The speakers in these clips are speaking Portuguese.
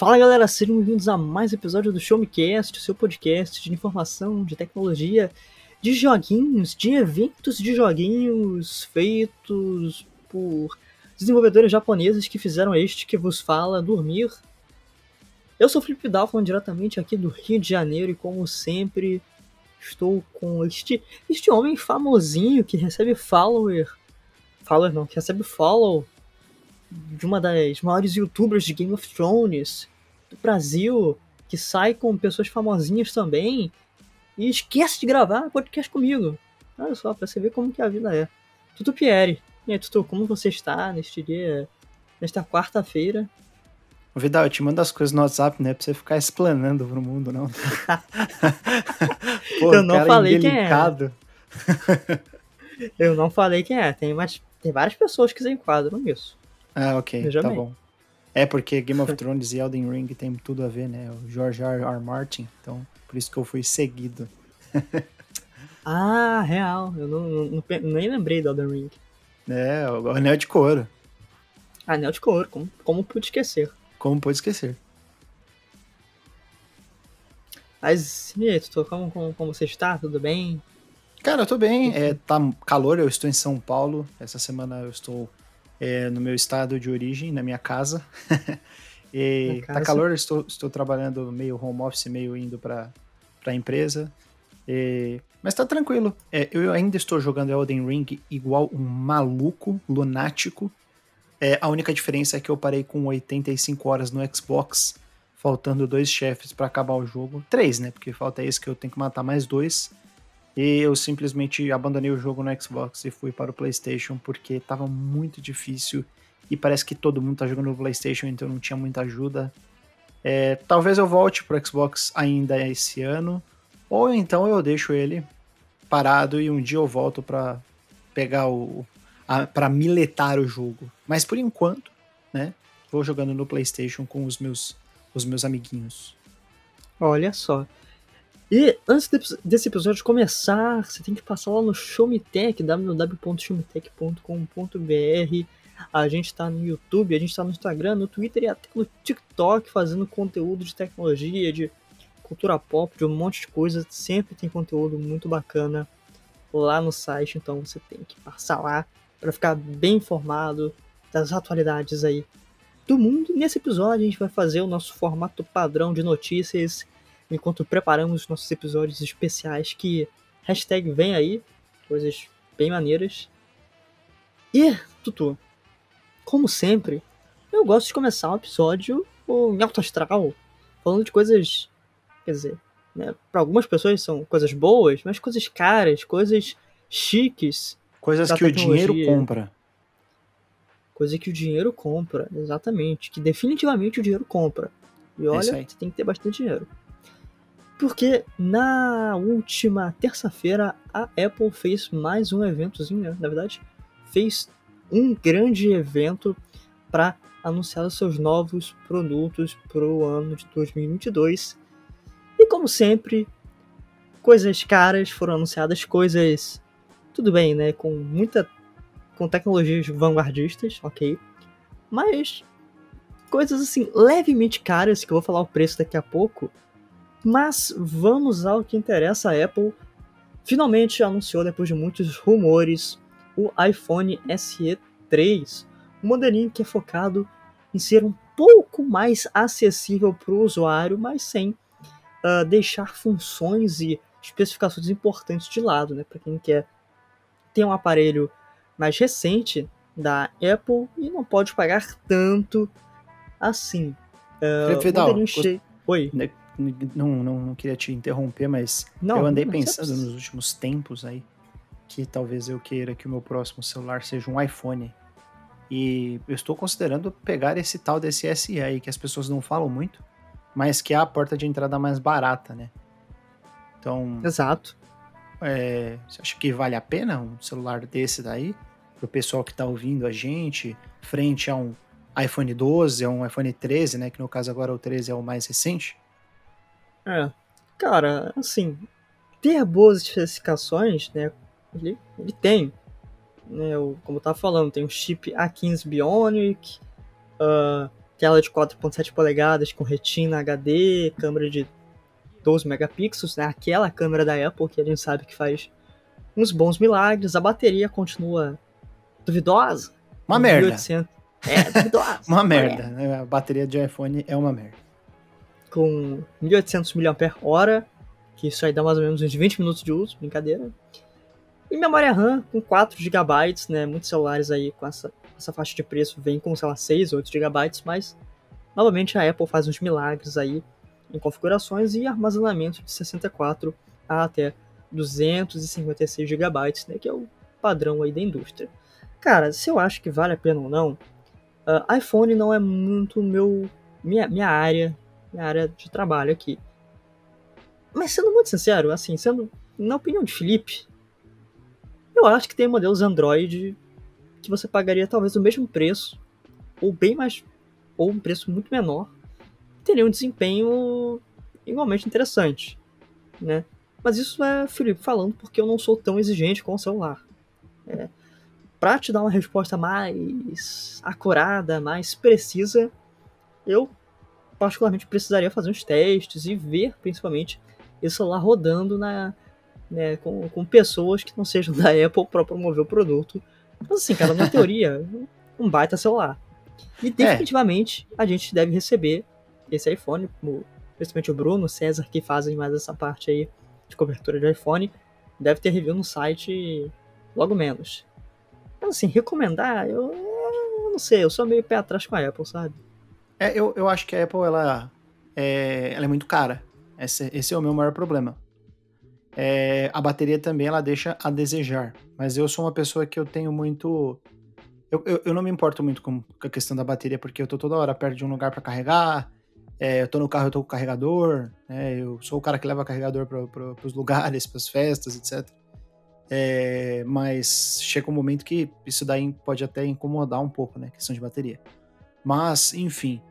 Fala galera, sejam bem-vindos a mais um episódio do Show Me Cast, o seu podcast de informação, de tecnologia, de joguinhos, de eventos de joguinhos feitos por desenvolvedores japoneses que fizeram este que vos fala dormir. Eu sou o Felipe Dal, diretamente aqui do Rio de Janeiro e como sempre estou com este, este homem famosinho que recebe follower, follower não, que recebe follow de uma das maiores youtubers de Game of Thrones do Brasil, que sai com pessoas famosinhas também, e esquece de gravar podcast comigo. Olha só, pra você ver como que a vida é. Tutu Pierre. E aí, Tutu, como você está neste dia, nesta quarta-feira? Vidal, eu te mando as coisas no WhatsApp, né? Pra você ficar explanando pro mundo, não. Pô, eu não falei indelicado. quem é. eu não falei quem é. Tem, mais, tem várias pessoas que se enquadram nisso. Ah, ok, Veja tá bem. bom. É porque Game of Thrones e Elden Ring tem tudo a ver, né? O George R. R. Martin, então por isso que eu fui seguido. ah, real. Eu não, não, nem lembrei do Elden Ring. É, o Anel de Couro. Anel de Couro, como, como pude esquecer? Como pude esquecer? Mas, e aí, como, como, como você está? Tudo bem? Cara, eu tô bem. É, tá calor, eu estou em São Paulo. Essa semana eu estou é, no meu estado de origem, na minha casa. e tá calor, estou, estou trabalhando meio home office, meio indo para a empresa. E, mas tá tranquilo. É, eu ainda estou jogando Elden Ring igual um maluco, lunático. É, a única diferença é que eu parei com 85 horas no Xbox, faltando dois chefes para acabar o jogo. Três, né? Porque falta esse que eu tenho que matar mais dois. E eu simplesmente abandonei o jogo no Xbox e fui para o PlayStation porque estava muito difícil e parece que todo mundo tá jogando no PlayStation, então não tinha muita ajuda. É, talvez eu volte pro Xbox ainda esse ano, ou então eu deixo ele parado e um dia eu volto para pegar o para miletar o jogo. Mas por enquanto, né, vou jogando no PlayStation com os meus os meus amiguinhos. Olha só. E antes desse episódio começar, você tem que passar lá no Showmetech, www.showmetech.com.br. A gente está no YouTube, a gente está no Instagram, no Twitter e até no TikTok fazendo conteúdo de tecnologia, de cultura pop, de um monte de coisa. Sempre tem conteúdo muito bacana lá no site, então você tem que passar lá para ficar bem informado das atualidades aí do mundo. Nesse episódio a gente vai fazer o nosso formato padrão de notícias enquanto preparamos nossos episódios especiais que hashtag vem aí, coisas bem maneiras. E, Tutu, como sempre, eu gosto de começar um episódio em alto astral, falando de coisas, quer dizer, né, para algumas pessoas são coisas boas, mas coisas caras, coisas chiques. Coisas que o dinheiro compra. Coisa que o dinheiro compra, exatamente. Que definitivamente o dinheiro compra. E é olha, é você tem que ter bastante dinheiro. Porque na última terça-feira a Apple fez mais um eventozinho, né? na verdade, fez um grande evento para anunciar os seus novos produtos para o ano de 2022. E como sempre, coisas caras foram anunciadas, coisas tudo bem, né, com muita com tecnologias vanguardistas, OK? Mas coisas assim levemente caras que eu vou falar o preço daqui a pouco mas vamos ao que interessa. A Apple finalmente anunciou, depois de muitos rumores, o iPhone SE 3, um modelinho que é focado em ser um pouco mais acessível para o usuário, mas sem uh, deixar funções e especificações importantes de lado, né? Para quem quer ter um aparelho mais recente da Apple e não pode pagar tanto assim. Uh, Fidal, Oi. Não, não, não queria te interromper, mas não, eu andei pensando nos últimos tempos aí que talvez eu queira que o meu próximo celular seja um iPhone. E eu estou considerando pegar esse tal desse SE aí, que as pessoas não falam muito, mas que é a porta de entrada mais barata, né? Então. Exato. É, você acha que vale a pena um celular desse daí? Pro pessoal que tá ouvindo a gente, frente a um iPhone 12, a um iPhone 13, né? Que no caso agora o 13 é o mais recente. É. Cara, assim, ter boas especificações, né? Ele, ele tem. Né, eu, como eu tava falando, tem o chip A15 Bionic, uh, tela de 4.7 polegadas com retina HD, câmera de 12 megapixels, né? aquela câmera da Apple que a gente sabe que faz uns bons milagres. A bateria continua duvidosa. Uma 1800... merda. É, duvidosa. uma merda. Né? A bateria de iPhone é uma merda. Com 1800 mAh, que isso aí dá mais ou menos uns 20 minutos de uso, brincadeira. E memória RAM com 4 GB, né? Muitos celulares aí com essa, essa faixa de preço vêm com, sei lá, 6, 8 GB, mas novamente a Apple faz uns milagres aí em configurações e armazenamento de 64 a até 256 GB, né? Que é o padrão aí da indústria. Cara, se eu acho que vale a pena ou não, uh, iPhone não é muito meu minha, minha área, minha área de trabalho aqui. Mas sendo muito sincero, assim, sendo na opinião de Felipe, eu acho que tem modelos Android que você pagaria talvez o mesmo preço, ou bem mais, ou um preço muito menor, teria um desempenho igualmente interessante, né? Mas isso é Felipe falando porque eu não sou tão exigente com o celular. É, para te dar uma resposta mais acurada, mais precisa, eu particularmente precisaria fazer uns testes e ver principalmente esse celular rodando na, né, com, com pessoas que não sejam da Apple para promover o produto. Mas assim, cara, na teoria, um baita celular. E definitivamente é. a gente deve receber esse iPhone, principalmente o Bruno, o César, que fazem mais essa parte aí de cobertura de iPhone, deve ter review no site logo menos. Mas assim, recomendar, eu, eu não sei, eu sou meio pé atrás com a Apple, sabe? É, eu, eu acho que a Apple, ela é, ela é muito cara. Esse, esse é o meu maior problema. É, a bateria também ela deixa a desejar. Mas eu sou uma pessoa que eu tenho muito. Eu, eu, eu não me importo muito com a questão da bateria, porque eu tô toda hora perto de um lugar para carregar. É, eu tô no carro, eu tô com carregador. Né, eu sou o cara que leva carregador para os lugares, para as festas, etc. É, mas chega um momento que isso daí pode até incomodar um pouco, né? Questão de bateria. Mas, enfim,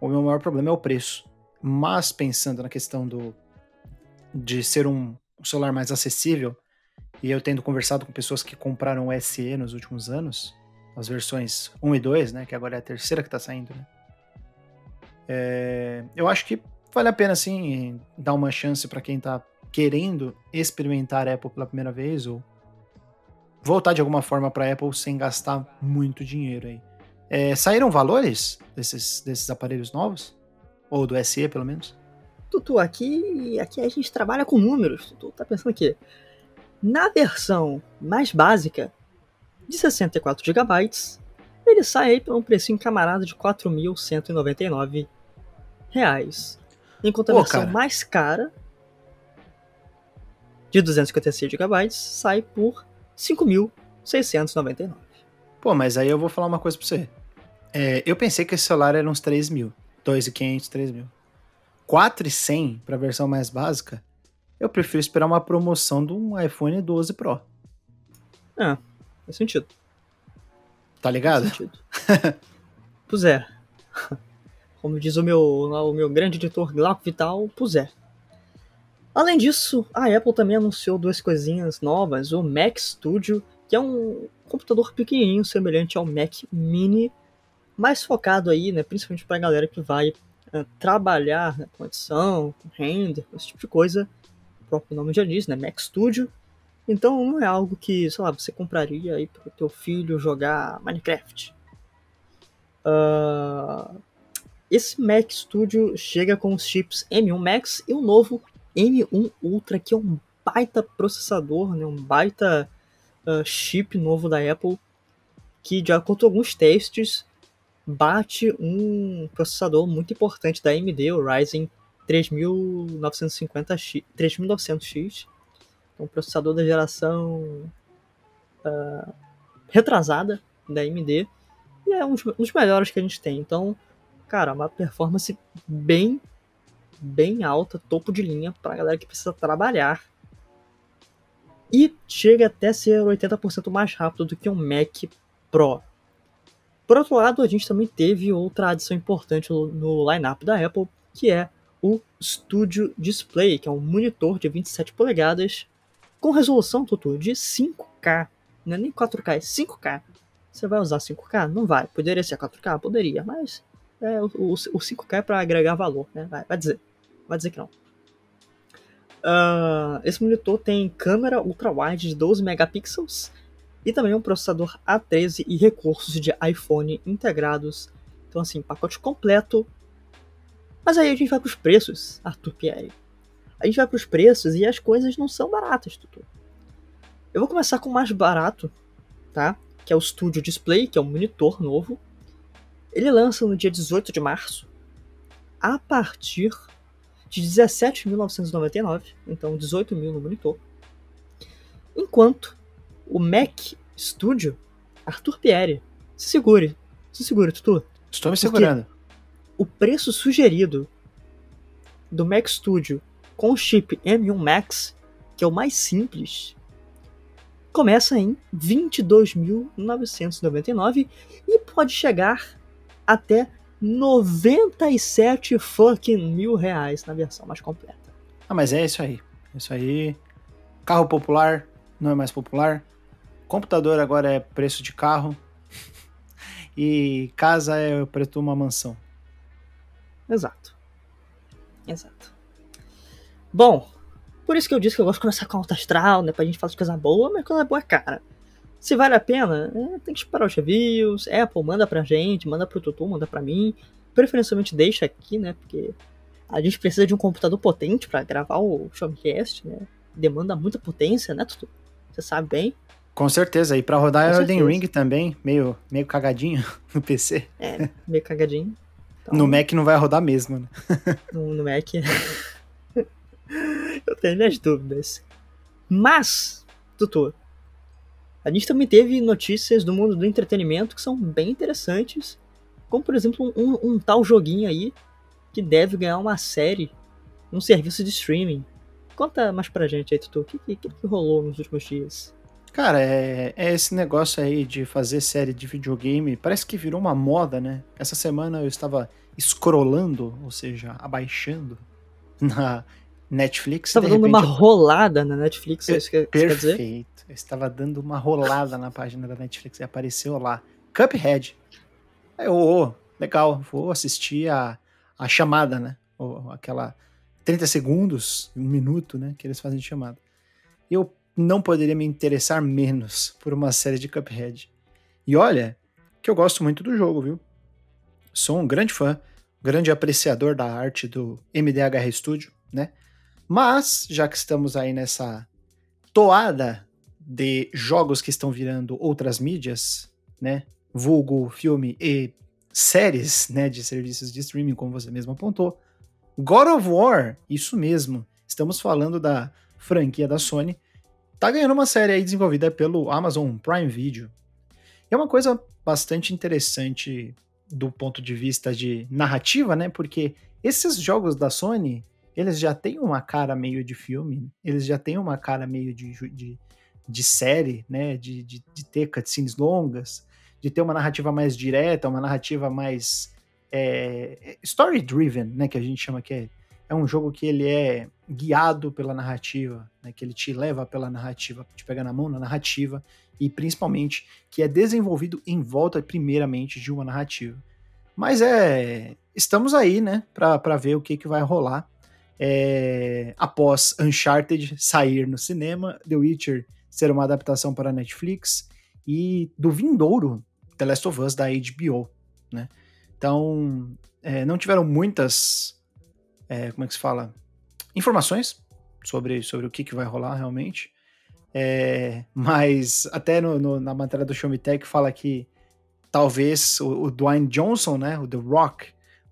o meu maior problema é o preço. Mas pensando na questão do de ser um, celular mais acessível, e eu tendo conversado com pessoas que compraram o SE nos últimos anos, as versões 1 e 2, né, que agora é a terceira que está saindo, né, é, eu acho que vale a pena, sim, dar uma chance para quem está querendo experimentar a Apple pela primeira vez ou voltar de alguma forma para Apple sem gastar muito dinheiro aí. É, saíram valores desses, desses aparelhos novos? Ou do SE, pelo menos? Tutu, aqui, aqui a gente trabalha com números. Tu tá pensando que na versão mais básica, de 64 GB, ele sai aí por um precinho camarada de R$ 4.199. Enquanto a Pô, versão cara. mais cara, de 256 GB, sai por R$ 5.699. Pô, mas aí eu vou falar uma coisa pra você. É, eu pensei que esse celular era uns 3 mil. 2.500, 3 mil. 4,100 para a versão mais básica, eu prefiro esperar uma promoção de um iPhone 12 Pro. É, faz sentido. Tá ligado? Faz sentido. é. Como diz o meu, o meu grande editor Glauco Vital, é. Além disso, a Apple também anunciou duas coisinhas novas, o Mac Studio, que é um computador pequenininho semelhante ao Mac Mini, mais focado aí, né, principalmente para a galera que vai uh, trabalhar né, com edição, com render, esse tipo de coisa. O próprio nome já diz, né? Mac Studio. Então não é algo que, sei lá, você compraria aí para o teu filho jogar Minecraft. Uh, esse Mac Studio chega com os chips M1 Max e o novo M1 Ultra, que é um baita processador, né, um baita uh, chip novo da Apple, que de acordo com alguns testes bate um processador muito importante da AMD, o Ryzen 3950X, 3900X, um processador da geração uh, retrasada da AMD e é um dos melhores que a gente tem. Então, cara, uma performance bem bem alta, topo de linha para a galera que precisa trabalhar. E chega até ser 80% mais rápido do que um Mac Pro. Por outro lado, a gente também teve outra adição importante no, no lineup da Apple, que é o Studio Display, que é um monitor de 27 polegadas com resolução, Tutu, de 5K. Não é nem 4K, é 5K. Você vai usar 5K? Não vai. Poderia ser 4K? Poderia, mas É, o, o, o 5K é pra agregar valor, né? Vai, vai dizer. Vai dizer que não. Uh, esse monitor tem câmera ultra-wide de 12 megapixels e também um processador A13 e recursos de iPhone integrados. Então, assim, pacote completo. Mas aí a gente vai para os preços, Arthur Pierre. A gente vai para os preços e as coisas não são baratas, tudo. Eu vou começar com o mais barato, tá? Que é o Studio Display, que é um monitor novo. Ele lança no dia 18 de março, a partir de 17.999, então 18 mil no monitor. Enquanto o Mac Studio, Arthur Pierre, se segure, se segure, Tutu. Estou me segurando. O preço sugerido do Mac Studio com o chip M1 Max, que é o mais simples, começa em 22.999 e pode chegar até 97 fucking mil reais na versão mais completa. Ah, mas é isso aí. Isso aí. Carro popular não é mais popular. Computador agora é preço de carro. e casa é o preço de uma mansão. Exato. Exato. Bom, por isso que eu disse que eu gosto de começar com alta astral, né? Pra gente falar de coisa boa, mas coisa boa é cara. Se vale a pena, é, tem que esperar os reviews. Apple, manda pra gente, manda pro Tutu, manda pra mim. Preferencialmente deixa aqui, né? Porque a gente precisa de um computador potente para gravar o Showcast, né? Demanda muita potência, né, Tutu? Você sabe bem. Com certeza. E para rodar Com Elden Ring também, meio, meio cagadinho no PC. É, meio cagadinho. Então, no Mac não vai rodar mesmo, né? no, no Mac. Eu tenho minhas dúvidas. Mas, Tutu, a gente também teve notícias do mundo do entretenimento que são bem interessantes, como por exemplo um, um tal joguinho aí que deve ganhar uma série num serviço de streaming. Conta mais pra gente aí, Tutu, o que, que, que rolou nos últimos dias? Cara, é, é, esse negócio aí de fazer série de videogame, parece que virou uma moda, né? Essa semana eu estava scrollando, ou seja, abaixando na Netflix. Estava dando uma rolada na Netflix, é isso que Perfeito. quer dizer? Perfeito. Eu estava dando uma rolada na página da Netflix e apareceu lá. Cuphead. Aí eu, oh, legal, vou assistir a, a chamada, né? Ou aquela 30 segundos, um minuto, né? Que eles fazem de chamada. Eu não poderia me interessar menos por uma série de Cuphead. E olha, que eu gosto muito do jogo, viu? Sou um grande fã, grande apreciador da arte do MDHR Studio, né? Mas, já que estamos aí nessa toada de jogos que estão virando outras mídias, né? Vulgo, filme e séries, né, de serviços de streaming, como você mesmo apontou. God of War, isso mesmo. Estamos falando da franquia da Sony. Tá ganhando uma série aí desenvolvida pelo Amazon Prime Video. E é uma coisa bastante interessante do ponto de vista de narrativa, né? Porque esses jogos da Sony, eles já têm uma cara meio de filme, eles já têm uma cara meio de, de de série, né? De, de, de ter cutscenes longas, de ter uma narrativa mais direta, uma narrativa mais é, story-driven, né? Que a gente chama que é, é um jogo que ele é guiado pela narrativa, né, que ele te leva pela narrativa, te pega na mão na narrativa, e principalmente que é desenvolvido em volta, primeiramente, de uma narrativa. Mas é. Estamos aí, né, para ver o que, que vai rolar. É, após Uncharted sair no cinema, The Witcher ser uma adaptação para Netflix e do vindouro The Last of Us da HBO, né? Então, é, não tiveram muitas, é, como é que se fala, informações sobre, sobre o que, que vai rolar realmente, é, mas até no, no, na matéria do Show Me Tech fala que talvez o, o, Dwayne Johnson, né, o The Rock,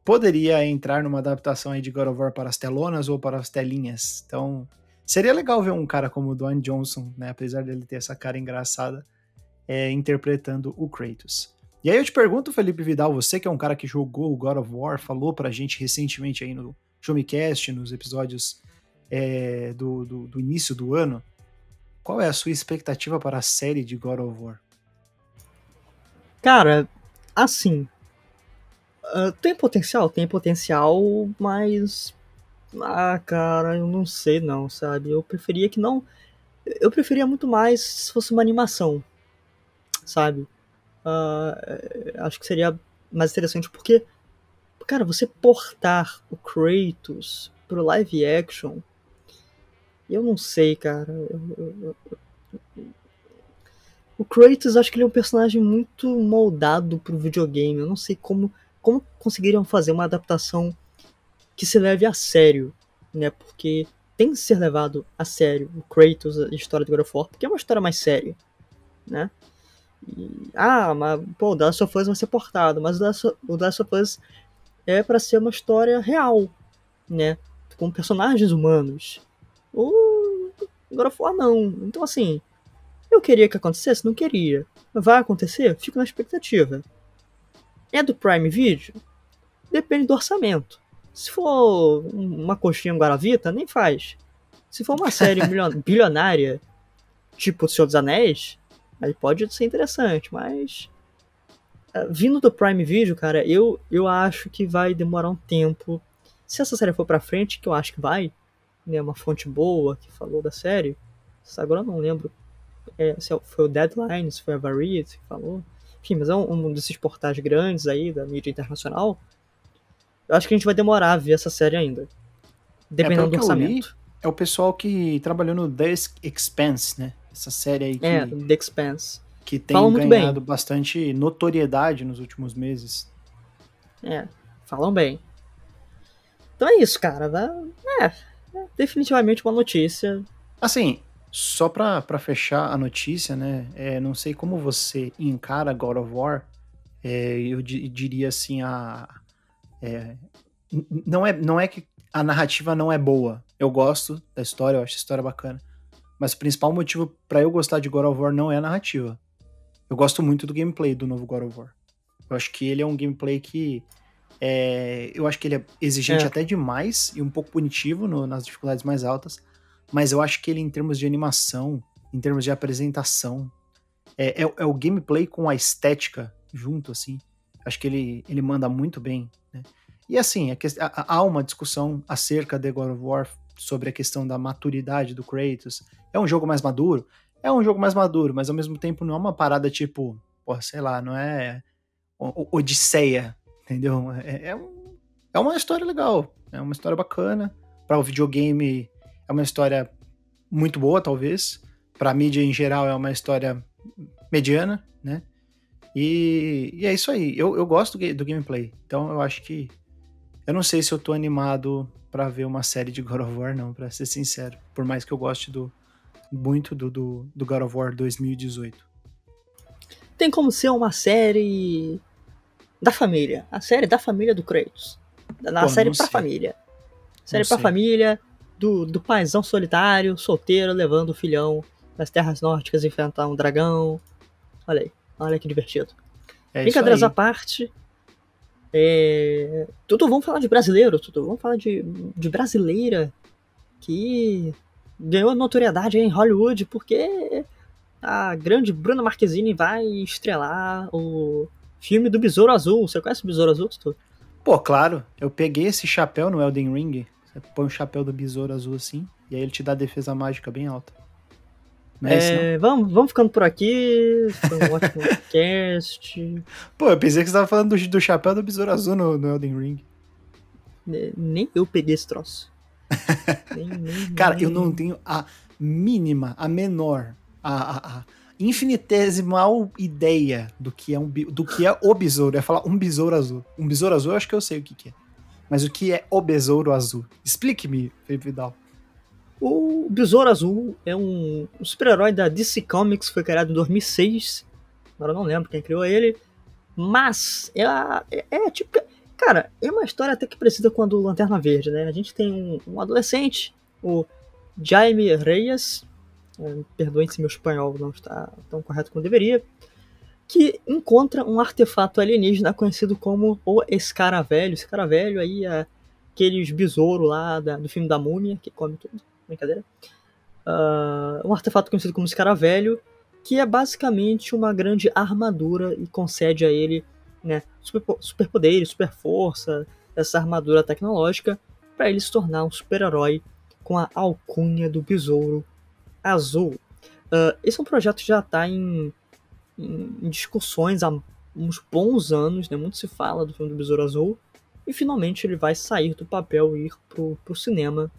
poderia entrar numa adaptação aí de God of War para as telonas ou para as telinhas. Então, Seria legal ver um cara como o Dwayne Johnson, né, apesar dele ter essa cara engraçada, é, interpretando o Kratos. E aí eu te pergunto, Felipe Vidal, você que é um cara que jogou o God of War, falou pra gente recentemente aí no Showmecast, nos episódios é, do, do, do início do ano, qual é a sua expectativa para a série de God of War? Cara, assim. Uh, tem potencial? Tem potencial, mas ah, cara, eu não sei não, sabe? Eu preferia que não. Eu preferia muito mais se fosse uma animação, sabe? Uh, acho que seria mais interessante porque cara, você portar o Kratos pro live action, eu não sei, cara. Eu, eu, eu, o Kratos, acho que ele é um personagem muito moldado pro videogame. Eu não sei como, como conseguiriam fazer uma adaptação que se leve a sério, né? Porque tem que ser levado a sério o Kratos, a história do God of War, porque é uma história mais séria, né? E, ah, mas pô, o The Last of Us vai ser portado, mas o The Last of Us é para ser uma história real, né? Com personagens humanos. O God of War não. Então assim, eu queria que acontecesse? Não queria. Vai acontecer? Fico na expectativa. É do Prime Video? Depende do orçamento. Se for uma coxinha Guaravita, nem faz. Se for uma série bilionária, tipo O Senhor dos Anéis, aí pode ser interessante, mas. Uh, vindo do Prime Video, cara, eu, eu acho que vai demorar um tempo. Se essa série for pra frente, que eu acho que vai, né, uma fonte boa que falou da série, agora eu não lembro é, se é foi o Deadline, se foi a Variety que falou. Enfim, mas é um, um desses portais grandes aí da mídia internacional eu acho que a gente vai demorar a ver essa série ainda. Dependendo é, do orçamento. Li, é o pessoal que trabalhou no The Expanse, né? Essa série aí que, é, The Expanse. Que tem falam ganhado bastante notoriedade nos últimos meses. É, falam bem. Então é isso, cara. É, é definitivamente uma notícia. Assim, só pra, pra fechar a notícia, né? É, não sei como você encara God of War. É, eu diria assim, a, é, não, é, não é que a narrativa não é boa. Eu gosto da história, eu acho a história bacana. Mas o principal motivo para eu gostar de God of War não é a narrativa. Eu gosto muito do gameplay do novo God of War. Eu acho que ele é um gameplay que. É, eu acho que ele é exigente é. até demais e um pouco punitivo no, nas dificuldades mais altas. Mas eu acho que ele, em termos de animação, em termos de apresentação, é, é, é o gameplay com a estética junto, assim. Acho que ele, ele manda muito bem. Né? E assim, há uma discussão acerca de God of War sobre a questão da maturidade do Kratos. É um jogo mais maduro? É um jogo mais maduro, mas ao mesmo tempo não é uma parada tipo, pô, sei lá, não é Odisseia, entendeu? É, é, um, é uma história legal, é uma história bacana. Para o videogame é uma história muito boa, talvez. Para mídia em geral é uma história mediana, né? E, e é isso aí. Eu, eu gosto do, gameplay. Então eu acho que. Eu não sei se eu tô animado para ver uma série de God of War, não, para ser sincero. Por mais que eu goste do, muito do, do, do God of War 2018. Tem como ser uma série da família. A série da família do Kratos. Na Pô, série pra sei. família. Série não pra sei. família do, do paizão solitário, solteiro, levando o filhão nas terras nórdicas enfrentar um dragão. Olha aí. Olha que divertido. É Brincadeiras à parte. É... Tudo vamos falar de brasileiro, tudo vamos falar de, de brasileira que ganhou notoriedade em Hollywood porque a grande Bruna Marquezine vai estrelar o filme do Besouro Azul. Você conhece o Besouro Azul, Tutu? Pô, claro. Eu peguei esse chapéu no Elden Ring. Você põe o chapéu do Besouro Azul assim, e aí ele te dá defesa mágica bem alta. Não é, é vamos, vamos ficando por aqui. Foi um ótimo podcast. Pô, eu pensei que você tava falando do, do chapéu do Besouro Azul no, no Elden Ring. Nem eu peguei esse troço. Nem, nem, Cara, nem... eu não tenho a mínima, a menor, a, a, a, infinitesimal ideia do que é um do que é o besouro. É falar um besouro azul. Um besouro azul eu acho que eu sei o que, que é. Mas o que é o besouro azul? Explique-me, Felipe Vidal. O Besouro Azul é um, um super-herói da DC Comics, foi criado em 2006. Agora eu não lembro quem criou ele. Mas é, é, é tipo. Cara, é uma história até que precisa com a do Lanterna Verde, né? A gente tem um, um adolescente, o Jaime Reyes, é, perdoem se meu espanhol não está tão correto como deveria, que encontra um artefato alienígena conhecido como o Escaravelho. Escaravelho aí é aqueles besouros lá da, do filme da múmia, que come tudo brincadeira. Uh, um artefato conhecido como Escaravelho, que é basicamente uma grande armadura e concede a ele né, super, superpoderes, super força, essa armadura tecnológica, para ele se tornar um super-herói com a alcunha do Besouro Azul. Uh, esse é um projeto que já está em, em, em, discussões há uns bons anos, né? muito se fala do filme do Besouro Azul, e finalmente ele vai sair do papel e ir pro, pro cinema.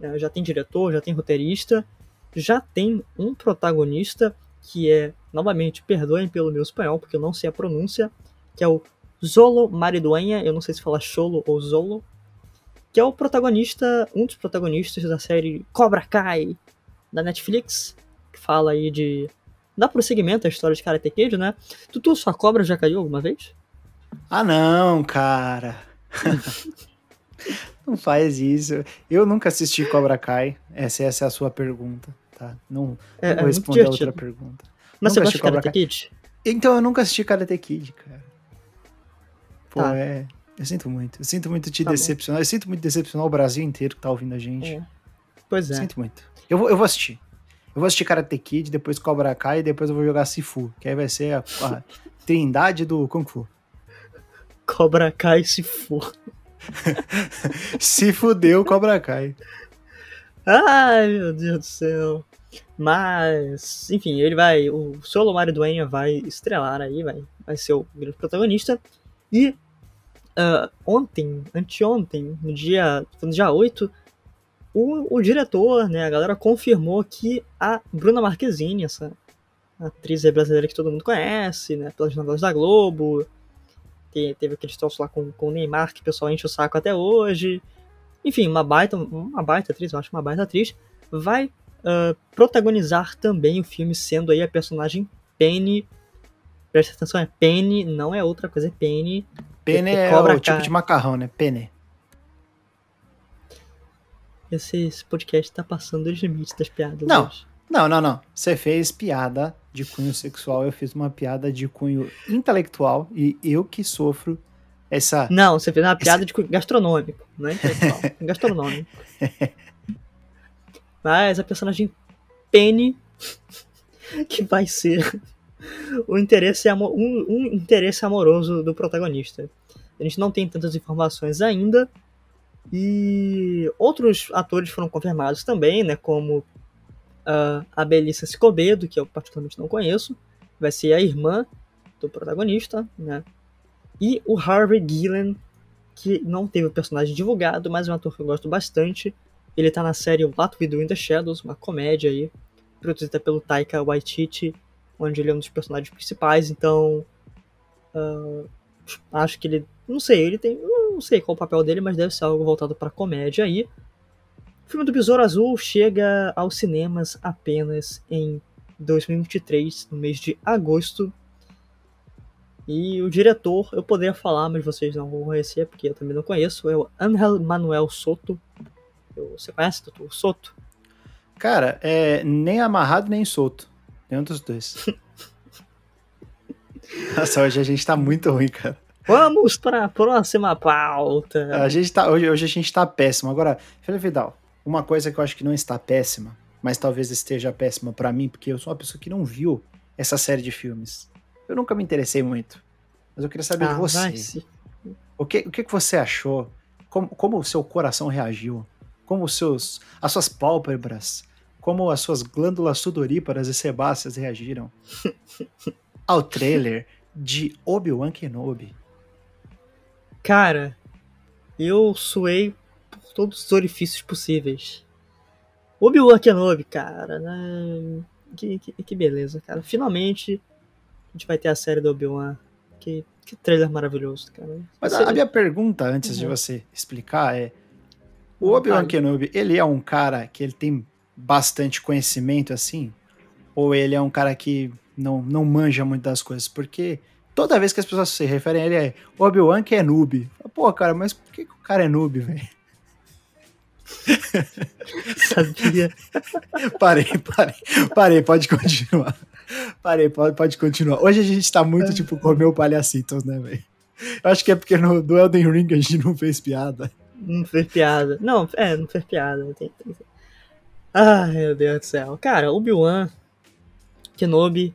É, já tem diretor, já tem roteirista, já tem um protagonista que é, novamente, perdoem pelo meu espanhol, porque eu não sei a pronúncia, que é o Zolo Mariduenha, eu não sei se fala Cholo ou Zolo, que é o protagonista, um dos protagonistas da série Cobra Kai da Netflix, que fala aí de dá prosseguimento à história de Karate Kid, né? Tutu, sua cobra já caiu alguma vez? Ah não, cara. não faz isso. Eu nunca assisti Cobra Kai. Essa, essa é a sua pergunta, tá? Não, é, não vou é responder a outra pergunta. Mas nunca você gosta de Karate Kid? Então, eu nunca assisti Karate Kid, cara. Pô, tá. é... Eu sinto muito. Eu sinto muito te tá decepcionar. Bom. Eu sinto muito decepcionar o Brasil inteiro que tá ouvindo a gente. É. Pois é. Eu sinto muito. Eu vou, eu vou assistir. Eu vou assistir Karate Kid, depois Cobra Kai e depois eu vou jogar Sifu, que aí vai ser a, a trindade do Kung Fu. Cobra Kai Sifu. Se fudeu Cobra Kai. Ai, meu Deus do céu. Mas, enfim, ele vai. O Solo Mario Duenha vai estrelar aí, vai, vai ser o grande protagonista. E uh, ontem, anteontem, no dia, no dia 8, o, o diretor, né, a galera confirmou que a Bruna Marquezine, essa atriz brasileira que todo mundo conhece, né, pelas novelas da Globo, que teve aquele troço lá com, com o Neymar, que o pessoal enche o saco até hoje. Enfim, uma baita, uma baita atriz, eu acho uma baita atriz, vai uh, protagonizar também o filme, sendo aí a personagem Penny. Presta atenção, é Penny, não é outra coisa, é Penny. Penny é, é o tipo de macarrão, né? Penny. Esse, esse podcast tá passando os limites das piadas. Não, hoje. não, não, não. Você fez piada de cunho sexual, eu fiz uma piada de cunho intelectual e eu que sofro essa. Não, você fez uma piada de cunho gastronômico, não é intelectual, é gastronômico. Mas a personagem Penny, que vai ser o interesse um, um interesse amoroso do protagonista. A gente não tem tantas informações ainda. E outros atores foram confirmados também, né? Como uh, a Belissa Scobedo, que eu particularmente não conheço, vai ser a irmã do protagonista, né? E o Harvey Gillen, que não teve o personagem divulgado, mas é um ator que eu gosto bastante. Ele tá na série What We Do in the Shadows, uma comédia aí, produzida pelo Taika Waititi, onde ele é um dos personagens principais, então uh, acho que ele, não sei, ele tem, não sei qual o papel dele, mas deve ser algo voltado para comédia aí. O filme do Besouro Azul chega aos cinemas apenas em 2023, no mês de agosto. E o diretor, eu poderia falar, mas vocês não vão conhecer, porque eu também não conheço, é o Angel Manuel Soto. Você conhece, doutor Soto? Cara, é nem amarrado nem solto. Nenhum dos dois. Nossa, hoje a gente tá muito ruim, cara. Vamos para a próxima pauta. A gente tá, hoje, hoje a gente tá péssimo. Agora, Felipe Vidal, uma coisa que eu acho que não está péssima, mas talvez esteja péssima para mim, porque eu sou uma pessoa que não viu essa série de filmes. Eu nunca me interessei muito. Mas eu queria saber ah, você. O que, o que você achou? Como, como o seu coração reagiu? Como os seus, as suas pálpebras, como as suas glândulas sudoríparas e sebáceas reagiram ao trailer de Obi-Wan Kenobi? Cara, eu suei por todos os orifícios possíveis. Obi-Wan Kenobi, cara, né? Que, que, que, beleza, cara. Finalmente a gente vai ter a série do Obi-Wan. Que, que trailer maravilhoso, cara. Mas a, a minha pergunta, antes uhum. de você explicar, é: o Obi-Wan Kenobi, ele é um cara que ele tem bastante conhecimento assim? Ou ele é um cara que não, não manja muito das coisas? Porque toda vez que as pessoas se referem a ele é Obi-Wan que é noob. Pô, cara, mas por que, que o cara é noob, velho? Sabia. parei, parei, parei, pode continuar. Parei, pode, pode continuar. Hoje a gente tá muito tipo Romeu Palhacitos, né, velho? Eu acho que é porque no do Elden Ring a gente não fez piada. Não fez piada. Não, é, não fez piada. Tem, tem... Ai, meu Deus do céu. Cara, Obi-Wan Kenobi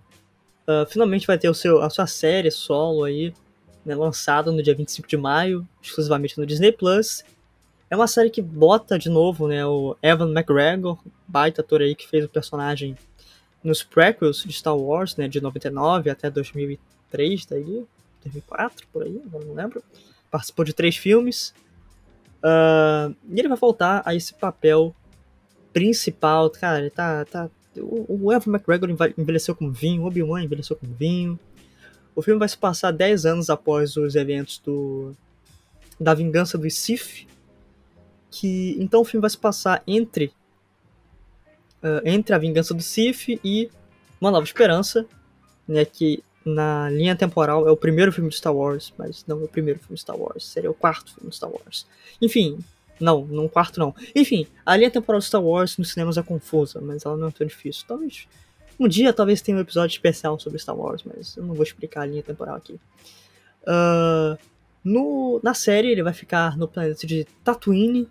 uh, finalmente vai ter o seu, a sua série solo aí, né, lançada no dia 25 de maio, exclusivamente no Disney Plus. É uma série que bota de novo, né, o Evan McGregor, baita ator aí que fez o personagem nos prequels de Star Wars, né, de 99 até 2003, daí, 2004, por aí, não lembro. participou de três filmes. Uh, e ele vai voltar a esse papel principal. Cara, tá. tá o, o Evan McGregor envelheceu com vinho, o Obi-Wan envelheceu com vinho. O filme vai se passar 10 anos após os eventos do da vingança do Sith. Que, então o filme vai se passar entre uh, entre a vingança do Sith e Uma Nova Esperança, né, que na linha temporal é o primeiro filme de Star Wars, mas não é o primeiro filme de Star Wars, seria o quarto filme de Star Wars. Enfim, não, não quarto não. Enfim, a linha temporal Star Wars nos cinemas é confusa, mas ela não é tão difícil. Talvez um dia talvez tenha um episódio especial sobre Star Wars, mas eu não vou explicar a linha temporal aqui. Uh, no, na série ele vai ficar no planeta de Tatooine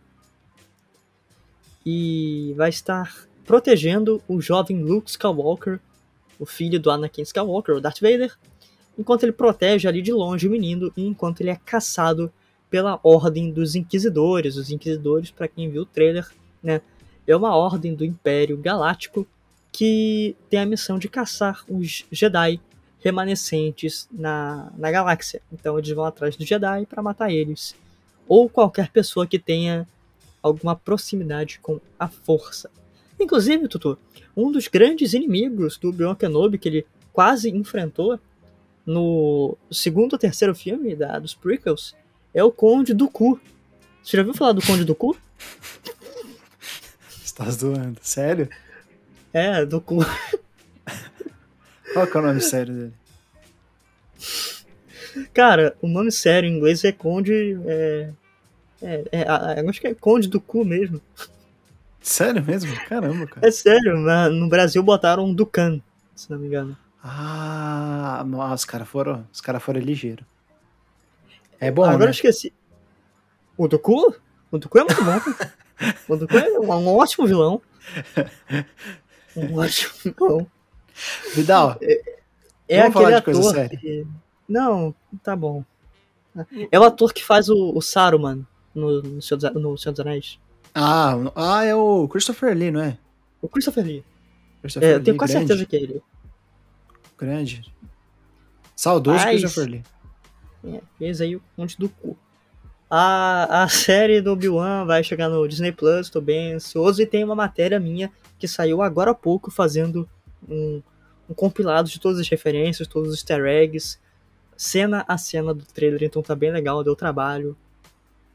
e vai estar protegendo o jovem Luke Skywalker o filho do Anakin Skywalker, o Darth Vader, enquanto ele protege ali de longe o menino e enquanto ele é caçado pela Ordem dos Inquisidores. Os Inquisidores, para quem viu o trailer, né, é uma ordem do Império Galáctico que tem a missão de caçar os Jedi remanescentes na, na galáxia. Então eles vão atrás dos Jedi para matar eles. Ou qualquer pessoa que tenha alguma proximidade com a força. Inclusive, Tutu, um dos grandes inimigos do Obi-Wan Kenobi que ele quase enfrentou no segundo ou terceiro filme da, dos prequels é o Conde do Cu. Você já ouviu falar do Conde do Cu? Estás tá zoando, sério? É, do Cu. Qual é o nome sério dele? Cara, o nome sério em inglês é Conde. É, é, é, é, acho que é Conde do Cu mesmo. Sério mesmo? Caramba, cara. É sério, no Brasil botaram Ducan, se não me engano. Ah, nossa, os caras foram, os cara foram ligeiros. É bom, Agora né? eu esqueci. O Ducu? O Ducu é muito bom. o Ducu é um ótimo vilão. Um ótimo vilão. Vidal, é, é aquele ator que... Não, tá bom. É o ator que faz o, o Saruman no, no, Senhor dos, no Senhor dos Anéis. Ah, ah, é o Christopher Lee, não é? O Christopher Lee. Christopher é, eu tenho quase certeza que é ele. Grande. Saudoso Mas, Christopher Lee. É, fez aí o monte do cu. A, a série do Obi-Wan vai chegar no Disney Plus, tô bem ansioso. E tem uma matéria minha que saiu agora há pouco fazendo um, um compilado de todas as referências, todos os easter eggs, cena a cena do trailer, então tá bem legal, deu trabalho.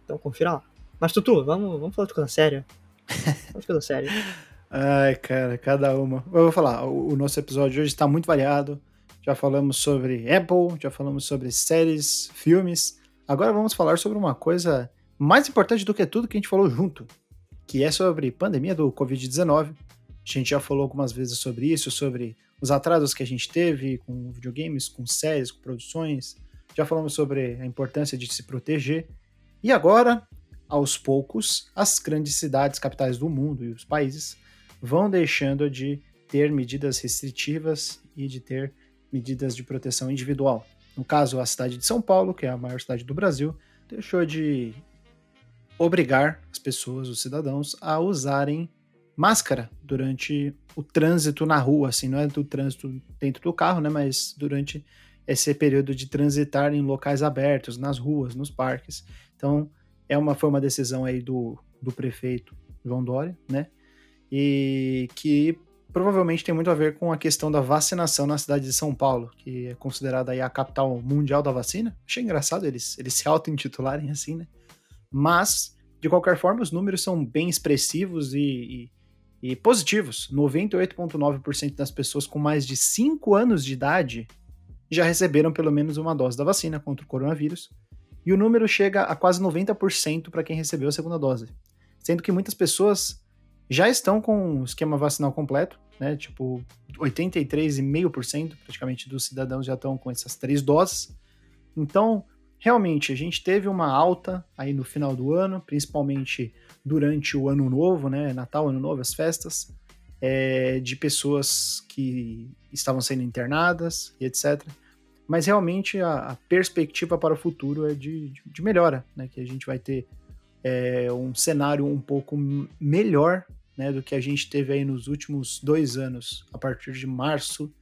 Então confira lá. Mas, Tutu, vamos, vamos falar de coisa séria. Vamos de coisa séria. Ai, cara, cada uma. Eu vou falar, o, o nosso episódio hoje está muito variado. Já falamos sobre Apple, já falamos sobre séries, filmes. Agora vamos falar sobre uma coisa mais importante do que tudo que a gente falou junto, que é sobre pandemia do Covid-19. A gente já falou algumas vezes sobre isso, sobre os atrasos que a gente teve com videogames, com séries, com produções. Já falamos sobre a importância de se proteger. E agora aos poucos, as grandes cidades capitais do mundo e os países vão deixando de ter medidas restritivas e de ter medidas de proteção individual. No caso, a cidade de São Paulo, que é a maior cidade do Brasil, deixou de obrigar as pessoas, os cidadãos, a usarem máscara durante o trânsito na rua, assim, não é do trânsito dentro do carro, né, mas durante esse período de transitar em locais abertos, nas ruas, nos parques. Então, é uma, foi uma decisão aí do, do prefeito João Dória, né? E que provavelmente tem muito a ver com a questão da vacinação na cidade de São Paulo, que é considerada aí a capital mundial da vacina. Achei engraçado eles, eles se auto-intitularem assim, né? Mas, de qualquer forma, os números são bem expressivos e, e, e positivos. 98,9% das pessoas com mais de 5 anos de idade já receberam pelo menos uma dose da vacina contra o coronavírus e o número chega a quase 90% para quem recebeu a segunda dose. Sendo que muitas pessoas já estão com o esquema vacinal completo, né? Tipo, 83,5% praticamente dos cidadãos já estão com essas três doses. Então, realmente, a gente teve uma alta aí no final do ano, principalmente durante o ano novo, né? Natal, ano novo, as festas, é, de pessoas que estavam sendo internadas e etc mas realmente a, a perspectiva para o futuro é de, de, de melhora, né? Que a gente vai ter é, um cenário um pouco melhor né, do que a gente teve aí nos últimos dois anos, a partir de março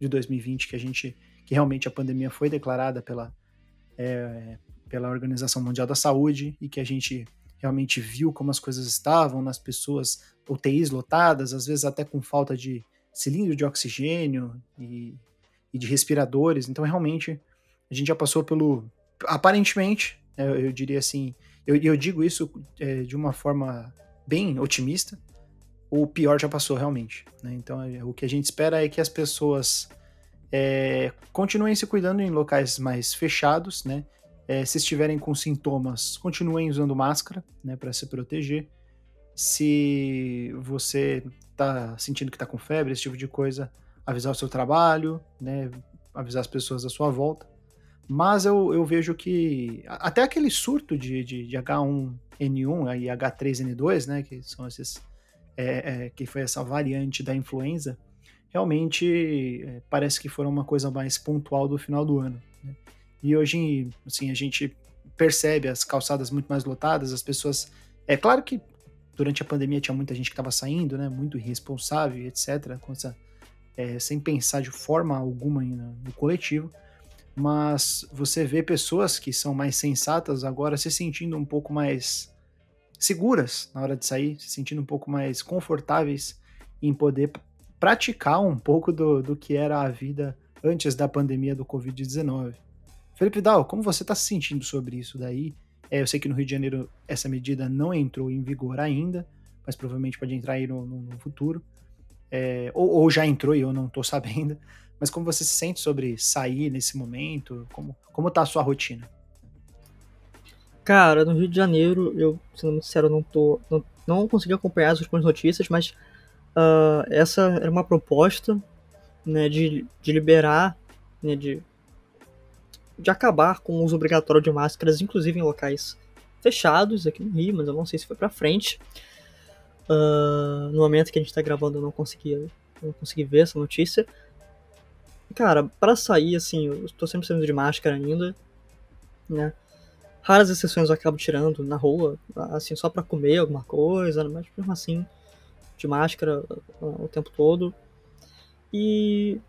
de 2020, que a gente que realmente a pandemia foi declarada pela, é, pela Organização Mundial da Saúde e que a gente realmente viu como as coisas estavam nas pessoas, UTIs lotadas, às vezes até com falta de cilindro de oxigênio e, e de respiradores. Então, realmente, a gente já passou pelo. Aparentemente, eu, eu diria assim, eu, eu digo isso é, de uma forma bem otimista, o pior já passou realmente. Né? Então, é, o que a gente espera é que as pessoas é, continuem se cuidando em locais mais fechados, né? É, se estiverem com sintomas, continuem usando máscara, né, para se proteger. Se você está sentindo que está com febre, esse tipo de coisa, avisar o seu trabalho, né, avisar as pessoas à sua volta. Mas eu, eu vejo que até aquele surto de, de, de H1N1 e H3N2, né, que são esses, é, é, que foi essa variante da influenza, realmente é, parece que foram uma coisa mais pontual do final do ano. Né? E hoje, assim, a gente percebe as calçadas muito mais lotadas, as pessoas. É claro que durante a pandemia tinha muita gente que estava saindo, né? Muito irresponsável, etc. Essa, é, sem pensar de forma alguma no, no coletivo. Mas você vê pessoas que são mais sensatas agora se sentindo um pouco mais seguras na hora de sair, se sentindo um pouco mais confortáveis em poder praticar um pouco do, do que era a vida antes da pandemia do Covid-19. Felipe Dal, como você está se sentindo sobre isso daí? É, eu sei que no Rio de Janeiro essa medida não entrou em vigor ainda, mas provavelmente pode entrar aí no, no, no futuro. É, ou, ou, já entrou e eu não estou sabendo. Mas como você se sente sobre sair nesse momento? Como, como tá a sua rotina? Cara, no Rio de Janeiro, eu, sendo muito sincero, não, tô, não, não consegui acompanhar as últimas notícias, mas uh, essa era uma proposta né, de, de liberar, né, de de acabar com o uso obrigatório de máscaras, inclusive em locais fechados aqui no Rio, mas eu não sei se foi para frente. Uh, no momento que a gente tá gravando, eu não consegui, não consegui ver essa notícia. Cara, para sair, assim, eu tô sempre saindo de máscara ainda, né? Raras exceções eu acabo tirando na rua, assim, só para comer alguma coisa, mas mesmo assim, de máscara o tempo todo. E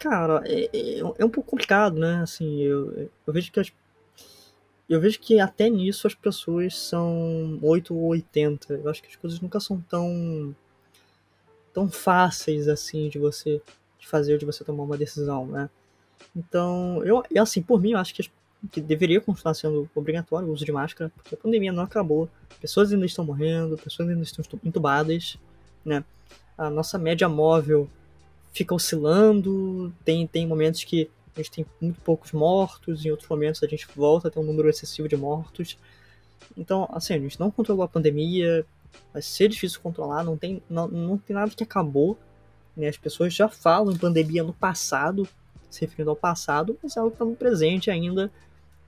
Cara, é, é, é, um pouco complicado, né? Assim, eu, eu vejo que as, eu vejo que até nisso as pessoas são 8 ou 80. Eu acho que as coisas nunca são tão tão fáceis assim de você de fazer, de você tomar uma decisão, né? Então, eu, assim, por mim, eu acho que, que deveria continuar sendo obrigatório o uso de máscara, porque a pandemia não acabou. Pessoas ainda estão morrendo, pessoas ainda estão entubadas, né? A nossa média móvel fica oscilando, tem, tem momentos que a gente tem muito poucos mortos, em outros momentos a gente volta a ter um número excessivo de mortos. Então, assim, a gente não controlou a pandemia, vai ser difícil controlar, não tem, não, não tem nada que acabou. Né? As pessoas já falam em pandemia no passado, se referindo ao passado, mas é algo que está no presente ainda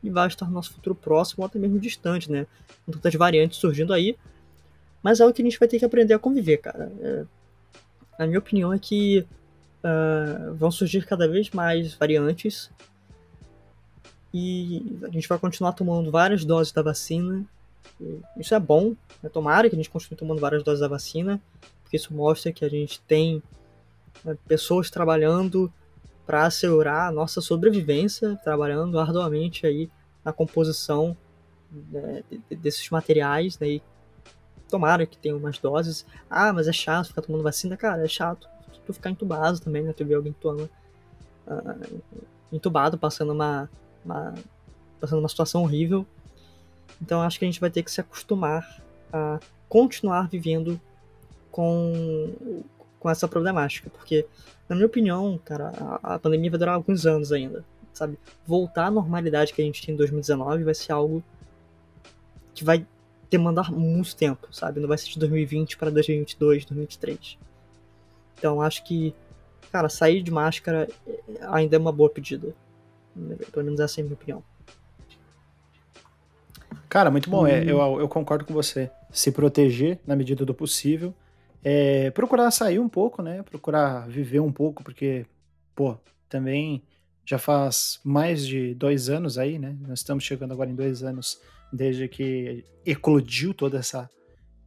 e vai estar no nosso futuro próximo ou até mesmo distante, né? Com tantas variantes surgindo aí. Mas é algo que a gente vai ter que aprender a conviver, cara. É, a minha opinião é que uh, vão surgir cada vez mais variantes e a gente vai continuar tomando várias doses da vacina. Isso é bom, né? tomara que a gente continue tomando várias doses da vacina, porque isso mostra que a gente tem né, pessoas trabalhando para assegurar a nossa sobrevivência, trabalhando arduamente aí na composição né, desses materiais, né, e tomara que tenham mais doses. Ah, mas é chato ficar tomando vacina, cara, é chato tu ficar entubado também, né? Tu vê alguém tu uh, entubado, passando uma, uma, passando uma situação horrível. Então acho que a gente vai ter que se acostumar a continuar vivendo com, com essa problemática, porque na minha opinião, cara, a, a pandemia vai durar alguns anos ainda, sabe? Voltar à normalidade que a gente tem em 2019 vai ser algo que vai demandar muito tempo, sabe? Não vai ser de 2020 para 2022, 2023. Então acho que, cara, sair de máscara ainda é uma boa pedida. Pelo menos essa é a minha opinião. Cara, muito bom. Hum. É, eu, eu concordo com você. Se proteger na medida do possível. É, procurar sair um pouco, né? Procurar viver um pouco, porque, pô, também já faz mais de dois anos aí, né? Nós estamos chegando agora em dois anos desde que eclodiu toda essa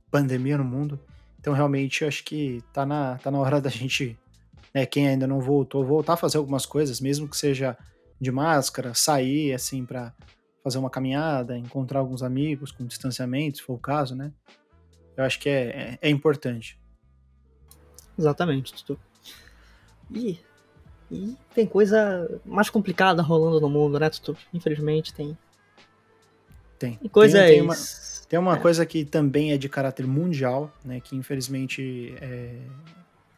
pandemia no mundo. Então, realmente, eu acho que tá na, tá na hora da gente, né, quem ainda não voltou, voltar a fazer algumas coisas, mesmo que seja de máscara, sair, assim, para fazer uma caminhada, encontrar alguns amigos com distanciamento, se for o caso, né? Eu acho que é, é, é importante. Exatamente, Tutu. E, e tem coisa mais complicada rolando no mundo, né, Tutu? Infelizmente tem. Tem. E coisas. Tem, tem uma, tem uma é. coisa que também é de caráter mundial, né? Que infelizmente é,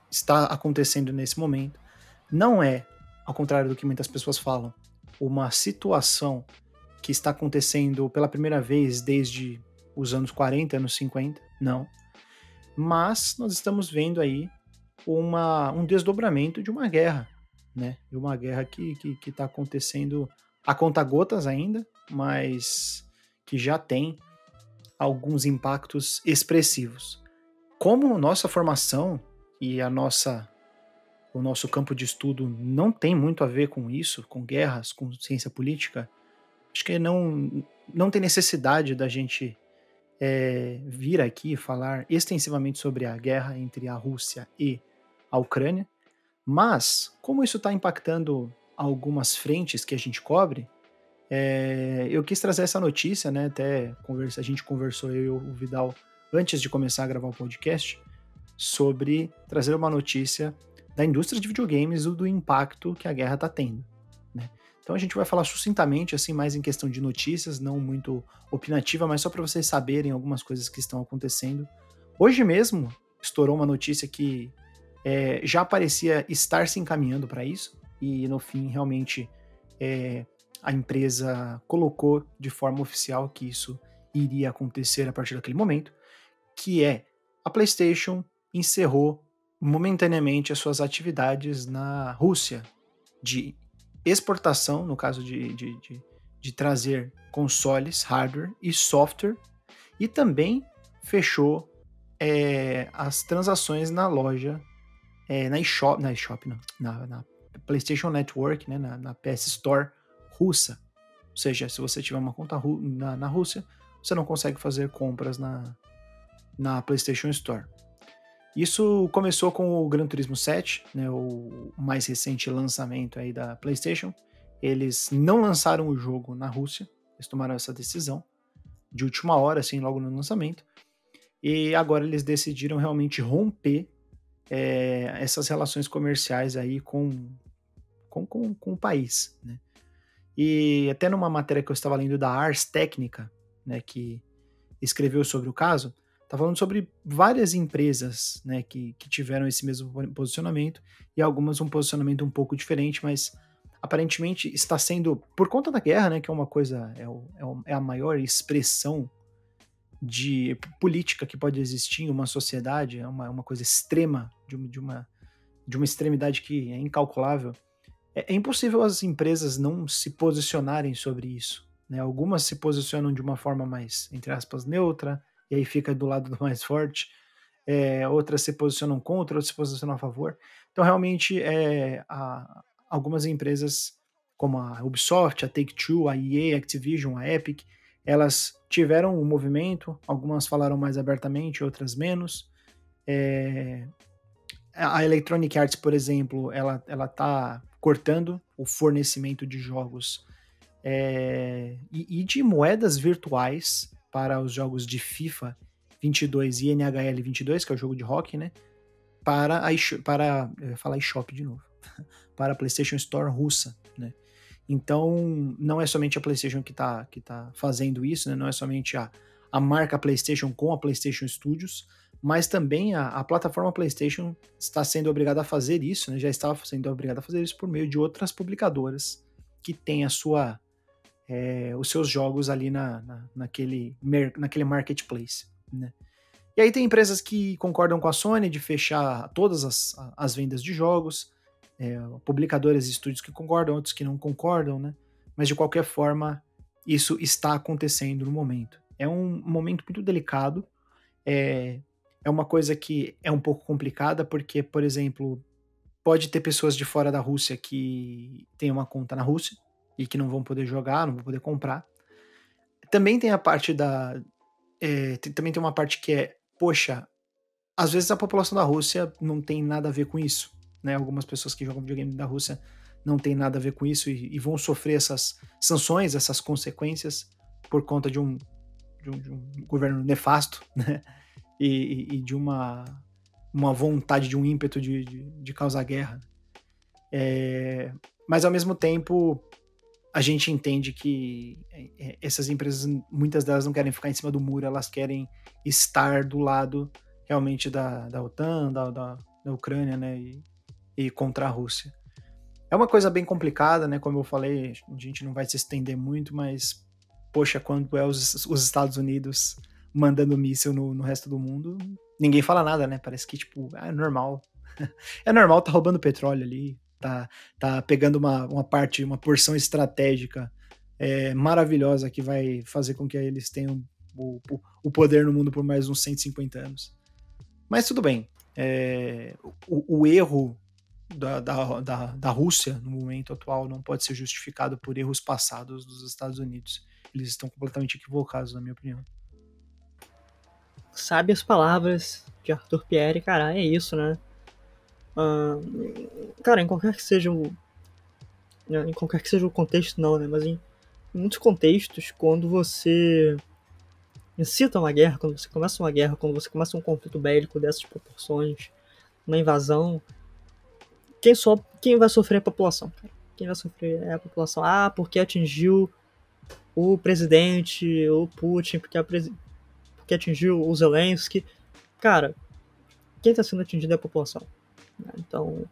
está acontecendo nesse momento. Não é, ao contrário do que muitas pessoas falam, uma situação que está acontecendo pela primeira vez desde os anos 40, anos 50, não. Mas nós estamos vendo aí uma, um desdobramento de uma guerra, né? De uma guerra que está que, que tá acontecendo a conta gotas ainda, mas que já tem alguns impactos expressivos. Como nossa formação e a nossa o nosso campo de estudo não tem muito a ver com isso, com guerras, com ciência política, acho que não, não tem necessidade da gente é, vir aqui falar extensivamente sobre a guerra entre a Rússia e a Ucrânia, mas como isso está impactando algumas frentes que a gente cobre, é, eu quis trazer essa notícia, né? Até conversa, a gente conversou eu e o Vidal antes de começar a gravar o podcast sobre trazer uma notícia da indústria de videogames e do impacto que a guerra está tendo. Né? Então a gente vai falar sucintamente, assim, mais em questão de notícias, não muito opinativa, mas só para vocês saberem algumas coisas que estão acontecendo. Hoje mesmo estourou uma notícia que é, já parecia estar se encaminhando para isso, e no fim realmente é, a empresa colocou de forma oficial que isso iria acontecer a partir daquele momento, que é a PlayStation encerrou momentaneamente as suas atividades na Rússia de exportação, no caso de, de, de, de trazer consoles, hardware e software, e também fechou é, as transações na loja, é, na eShop, na eShop na, na PlayStation Network, né, na, na PS Store russa. Ou seja, se você tiver uma conta na, na Rússia, você não consegue fazer compras na, na PlayStation Store. Isso começou com o Gran Turismo 7, né, o mais recente lançamento aí da PlayStation. Eles não lançaram o jogo na Rússia, eles tomaram essa decisão de última hora, assim, logo no lançamento. E agora eles decidiram realmente romper é, essas relações comerciais aí com, com, com, com o país, né? E até numa matéria que eu estava lendo da Ars Técnica, né, que escreveu sobre o caso, tá falando sobre várias empresas, né, que, que tiveram esse mesmo posicionamento e algumas um posicionamento um pouco diferente, mas aparentemente está sendo por conta da guerra, né, que é uma coisa é, o, é, é a maior expressão de política que pode existir em uma sociedade, é uma, uma coisa extrema de, de uma de uma extremidade que é incalculável é, é impossível as empresas não se posicionarem sobre isso. Né? Algumas se posicionam de uma forma mais, entre aspas, neutra, e aí fica do lado do mais forte. É, outras se posicionam contra, outras se posicionam a favor. Então, realmente, é, a, algumas empresas, como a Ubisoft, a Take-Two, a EA, a Activision, a Epic, elas tiveram um movimento, algumas falaram mais abertamente, outras menos. É, a Electronic Arts, por exemplo, ela, ela tá cortando o fornecimento de jogos é, e, e, de moedas virtuais para os jogos de FIFA 22 e NHL 22, que é o jogo de hockey, né? Para a para falar eShop de novo, para a PlayStation Store russa, né? Então, não é somente a PlayStation que está que tá fazendo isso, né? Não é somente a, a marca PlayStation com a PlayStation Studios, mas também a, a, plataforma PlayStation está sendo obrigada a fazer isso, né? já estava sendo obrigada a fazer isso por meio de outras publicadoras que têm a sua, é, os seus jogos ali na, na, naquele, naquele marketplace. Né? E aí tem empresas que concordam com a Sony de fechar todas as, as vendas de jogos, é, publicadoras e estúdios que concordam, outros que não concordam, né? mas de qualquer forma isso está acontecendo no momento. É um momento muito delicado, é, é uma coisa que é um pouco complicada, porque, por exemplo, pode ter pessoas de fora da Rússia que têm uma conta na Rússia e que não vão poder jogar, não vão poder comprar. Também tem a parte da. É, tem, também tem uma parte que é, poxa, às vezes a população da Rússia não tem nada a ver com isso. Né? Algumas pessoas que jogam videogame da Rússia não tem nada a ver com isso e, e vão sofrer essas sanções, essas consequências por conta de um, de um, de um governo nefasto, né? E, e, de uma, uma vontade, de um ímpeto de, de, de causar guerra. É, mas ao mesmo tempo, a gente entende que é, é, essas empresas, muitas delas não querem ficar em cima do muro, elas querem estar do lado realmente da, da OTAN, da, da, da Ucrânia, né, e, e, contra a Rússia. É uma coisa bem complicada, né, como eu falei, a gente não vai se estender muito, mas, poxa, quando é os, os Estados Unidos mandando míssil no, no resto do mundo, ninguém fala nada, né, parece que, tipo, é normal. é normal tá roubando petróleo ali, tá, tá pegando uma, uma parte, uma porção estratégica é, maravilhosa que vai fazer com que eles tenham o, o, poder no mundo por mais uns 150 anos. Mas tudo bem. É, o, o, erro da, da, da, da, Rússia no momento atual não pode ser justificado por erros passados dos Estados Unidos. Eles estão completamente equivocados, na minha opinião. Sabe as palavras de Arthur Pierre, cara, é isso, né? Uh, cara, em qualquer que seja o. Né, em qualquer que seja o contexto, não, né? Mas em, em muitos contextos, quando você incita uma guerra, quando você começa uma guerra, quando você começa um conflito bélico dessas proporções, uma invasão, quem, so, quem vai sofrer é a população. Quem vai sofrer é a população. Ah, porque atingiu o presidente, o Putin, porque, porque atingiu o Zelensky. Cara, quem está sendo atingido é a população. Né? Então,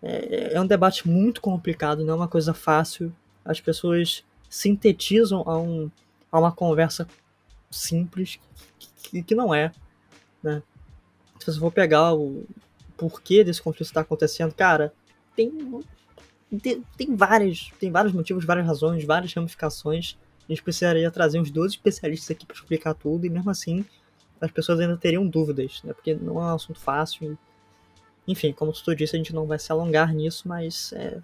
é, é, um debate muito complicado, não é uma coisa fácil. As pessoas sintetizam a, um, a uma conversa simples que, que não é. Né? Se você for pegar o porquê desse conflito está acontecendo, cara, tem, tem, tem, várias, tem vários motivos, várias razões, várias ramificações. A gente precisaria trazer uns 12 especialistas aqui para explicar tudo, e mesmo assim as pessoas ainda teriam dúvidas, né? porque não é um assunto fácil. Enfim, como tu disse, a gente não vai se alongar nisso, mas é,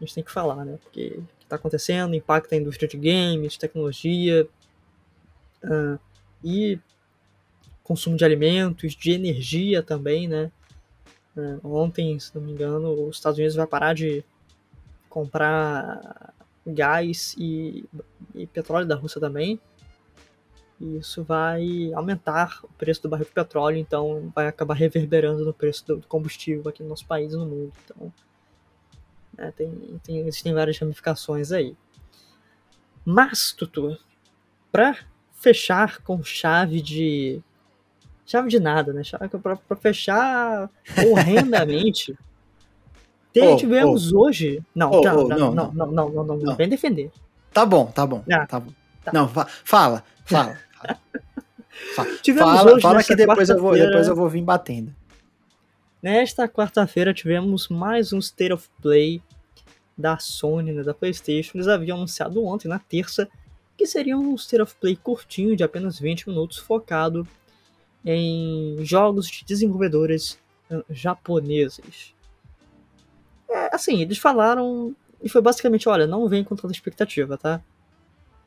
a gente tem que falar, né? Porque o que está acontecendo impacta a indústria de games, tecnologia uh, e consumo de alimentos, de energia também, né? Uh, ontem, se não me engano, os Estados Unidos vai parar de comprar gás e, e petróleo da Rússia também, e isso vai aumentar o preço do barril de petróleo, então vai acabar reverberando no preço do combustível aqui no nosso país e no mundo. Então, é, tem, tem, existem várias ramificações aí. Mas, Tutu, para fechar com chave de. Chave de nada, né? Para fechar horrendamente. oh, tivemos oh. hoje. Não, oh, não, não, não, não, não, não, não, não, vem defender. Tá bom, tá bom. Ah, tá bom. Tá. Não, fala, fala. tivemos fala, hoje, fala que depois eu, vou, depois eu vou vir batendo. Nesta quarta-feira tivemos mais um State of Play da Sony, né, da PlayStation. Eles haviam anunciado ontem, na terça, que seria um State of Play curtinho, de apenas 20 minutos, focado em jogos de desenvolvedores japoneses. É, assim, eles falaram e foi basicamente, olha, não vem com toda expectativa, tá?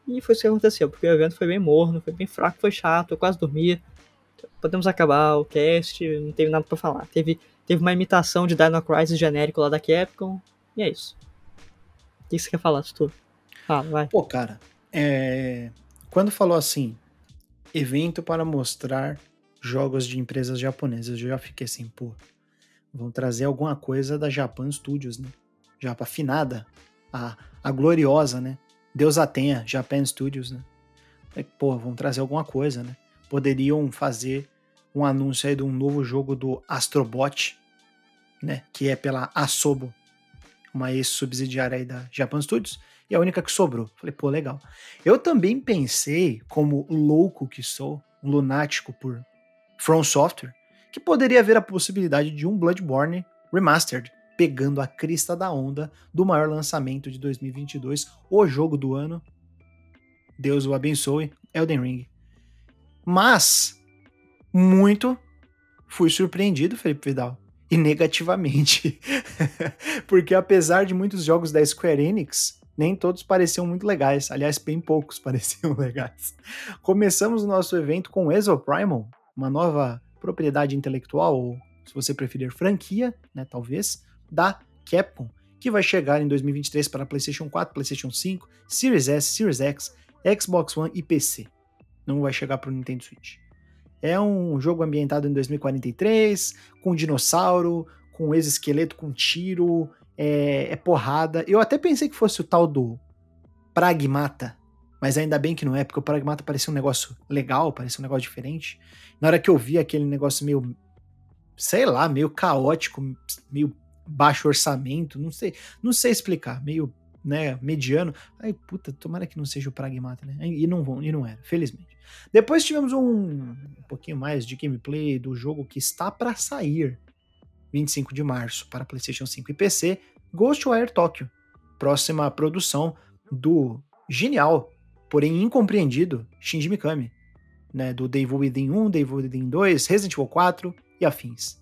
E foi isso que aconteceu, porque o evento foi bem morno, foi bem fraco, foi chato, eu quase dormi. Podemos acabar o cast, não teve nada para falar. Teve, teve uma imitação de Dino Crisis genérico lá da Capcom, e é isso. O que você quer falar, Tutu? Fala, vai. Pô, cara, é... quando falou assim, evento para mostrar jogos de empresas japonesas, eu já fiquei assim, pô, vão trazer alguma coisa da Japan Studios, né? Japa afinada, a, a gloriosa, né? Deus a tenha, Japan Studios, né? É, pô, vão trazer alguma coisa, né? Poderiam fazer um anúncio aí de um novo jogo do Astrobot, né? Que é pela Asobo, uma ex-subsidiária aí da Japan Studios, e a única que sobrou. Falei, pô, legal. Eu também pensei, como louco que sou, lunático por From Software, que poderia haver a possibilidade de um Bloodborne Remastered, pegando a crista da onda do maior lançamento de 2022, o jogo do ano. Deus o abençoe, Elden Ring. Mas, muito fui surpreendido, Felipe Vidal. E negativamente. Porque apesar de muitos jogos da Square Enix, nem todos pareciam muito legais. Aliás, bem poucos pareciam legais. Começamos o nosso evento com Exoprimal, uma nova propriedade intelectual, ou se você preferir franquia, né, talvez, da Capcom, que vai chegar em 2023 para PlayStation 4, PlayStation 5, Series S, Series X, Xbox One e PC. Não vai chegar para o Nintendo Switch. É um jogo ambientado em 2043, com dinossauro, com exoesqueleto com tiro, é, é, porrada. Eu até pensei que fosse o tal do Pragmata, mas ainda bem que não é, porque o Pragmata parecia um negócio legal, parecia um negócio diferente. Na hora que eu vi aquele negócio meio, sei lá, meio caótico, meio baixo orçamento, não sei, não sei explicar, meio, né, mediano. Ai, puta, tomara que não seja o Pragmata, né? E não vão, e não era, felizmente. Depois tivemos um, um pouquinho mais de gameplay do jogo que está para sair, 25 de março, para PlayStation 5 e PC, Ghostwire Tokyo, próxima produção do genial, porém incompreendido Shinji Mikami, né, do Devil Within 1, Devil Within 2, Resident Evil 4 e afins.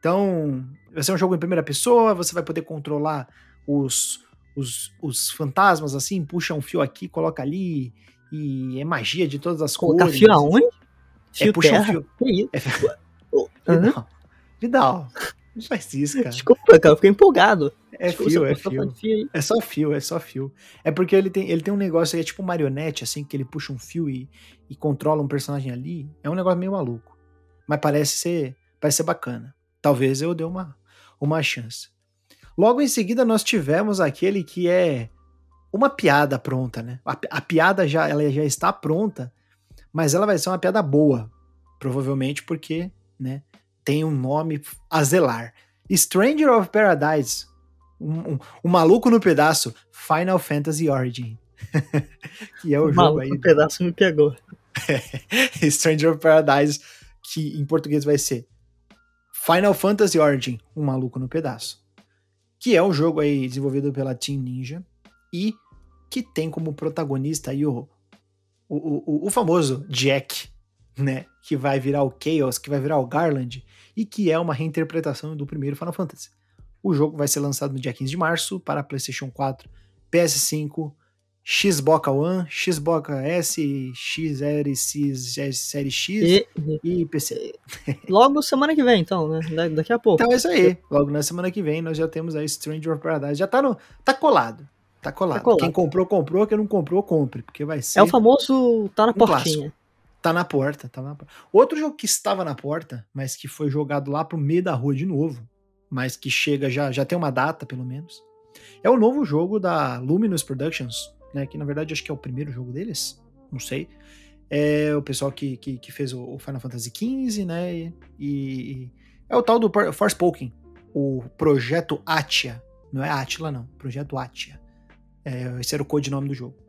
Então, vai ser um jogo em primeira pessoa, você vai poder controlar os, os, os fantasmas assim, puxa um fio aqui, coloca ali, e é magia de todas as Colocar cores. fio aonde? Fio é, puxa terra? um fio. Que isso? É... Vidal, Vidal, não faz isso, cara. Desculpa, cara, eu fiquei empolgado. É fio, é fio. fio é só fio, é só fio. É porque ele tem, ele tem um negócio aí, é tipo marionete, assim, que ele puxa um fio e, e controla um personagem ali. É um negócio meio maluco. Mas parece ser, parece ser bacana. Talvez eu dê uma, uma chance. Logo em seguida, nós tivemos aquele que é uma piada pronta, né? A, a piada já, ela já está pronta, mas ela vai ser uma piada boa. Provavelmente porque, né, tem um nome a zelar. Stranger of Paradise um, um, um, maluco no pedaço, Final Fantasy Origin. que é o, o jogo aí. No pedaço me pegou. Stranger of Paradise, que em português vai ser Final Fantasy Origin, um maluco no pedaço. Que é um jogo aí desenvolvido pela Team Ninja e que tem como protagonista aí o, o, o, o famoso Jack, né? Que vai virar o Chaos, que vai virar o Garland e que é uma reinterpretação do primeiro Final Fantasy. O jogo vai ser lançado no dia 15 de março para PlayStation 4, PS5, Xbox One, Xbox S, XR, X, Série X e, e, PC. Logo semana que vem, então, né? daqui a pouco. Então é isso aí. Logo na semana que vem nós já temos aí Stranger of Paradise. Já tá no. Tá colado. Tá colado. Tá colado. Quem comprou, comprou. Quem não comprou, compre. Porque vai ser. É o famoso tá na um portinha. Clássico. Tá na porta, tá na porta. Outro jogo que estava na porta, mas que foi jogado lá pro meio da rua de novo, mas que chega já, já tem uma data, pelo menos. É o novo jogo da Luminous Productions, né? Que na verdade acho que é o primeiro jogo deles, não sei. É o pessoal que, que, que fez o Final Fantasy XV, né? E, e, é o tal do Forspoken, o Projeto Atia. Não é Atila, não. Projeto Atia. É, esse era o codinome do jogo.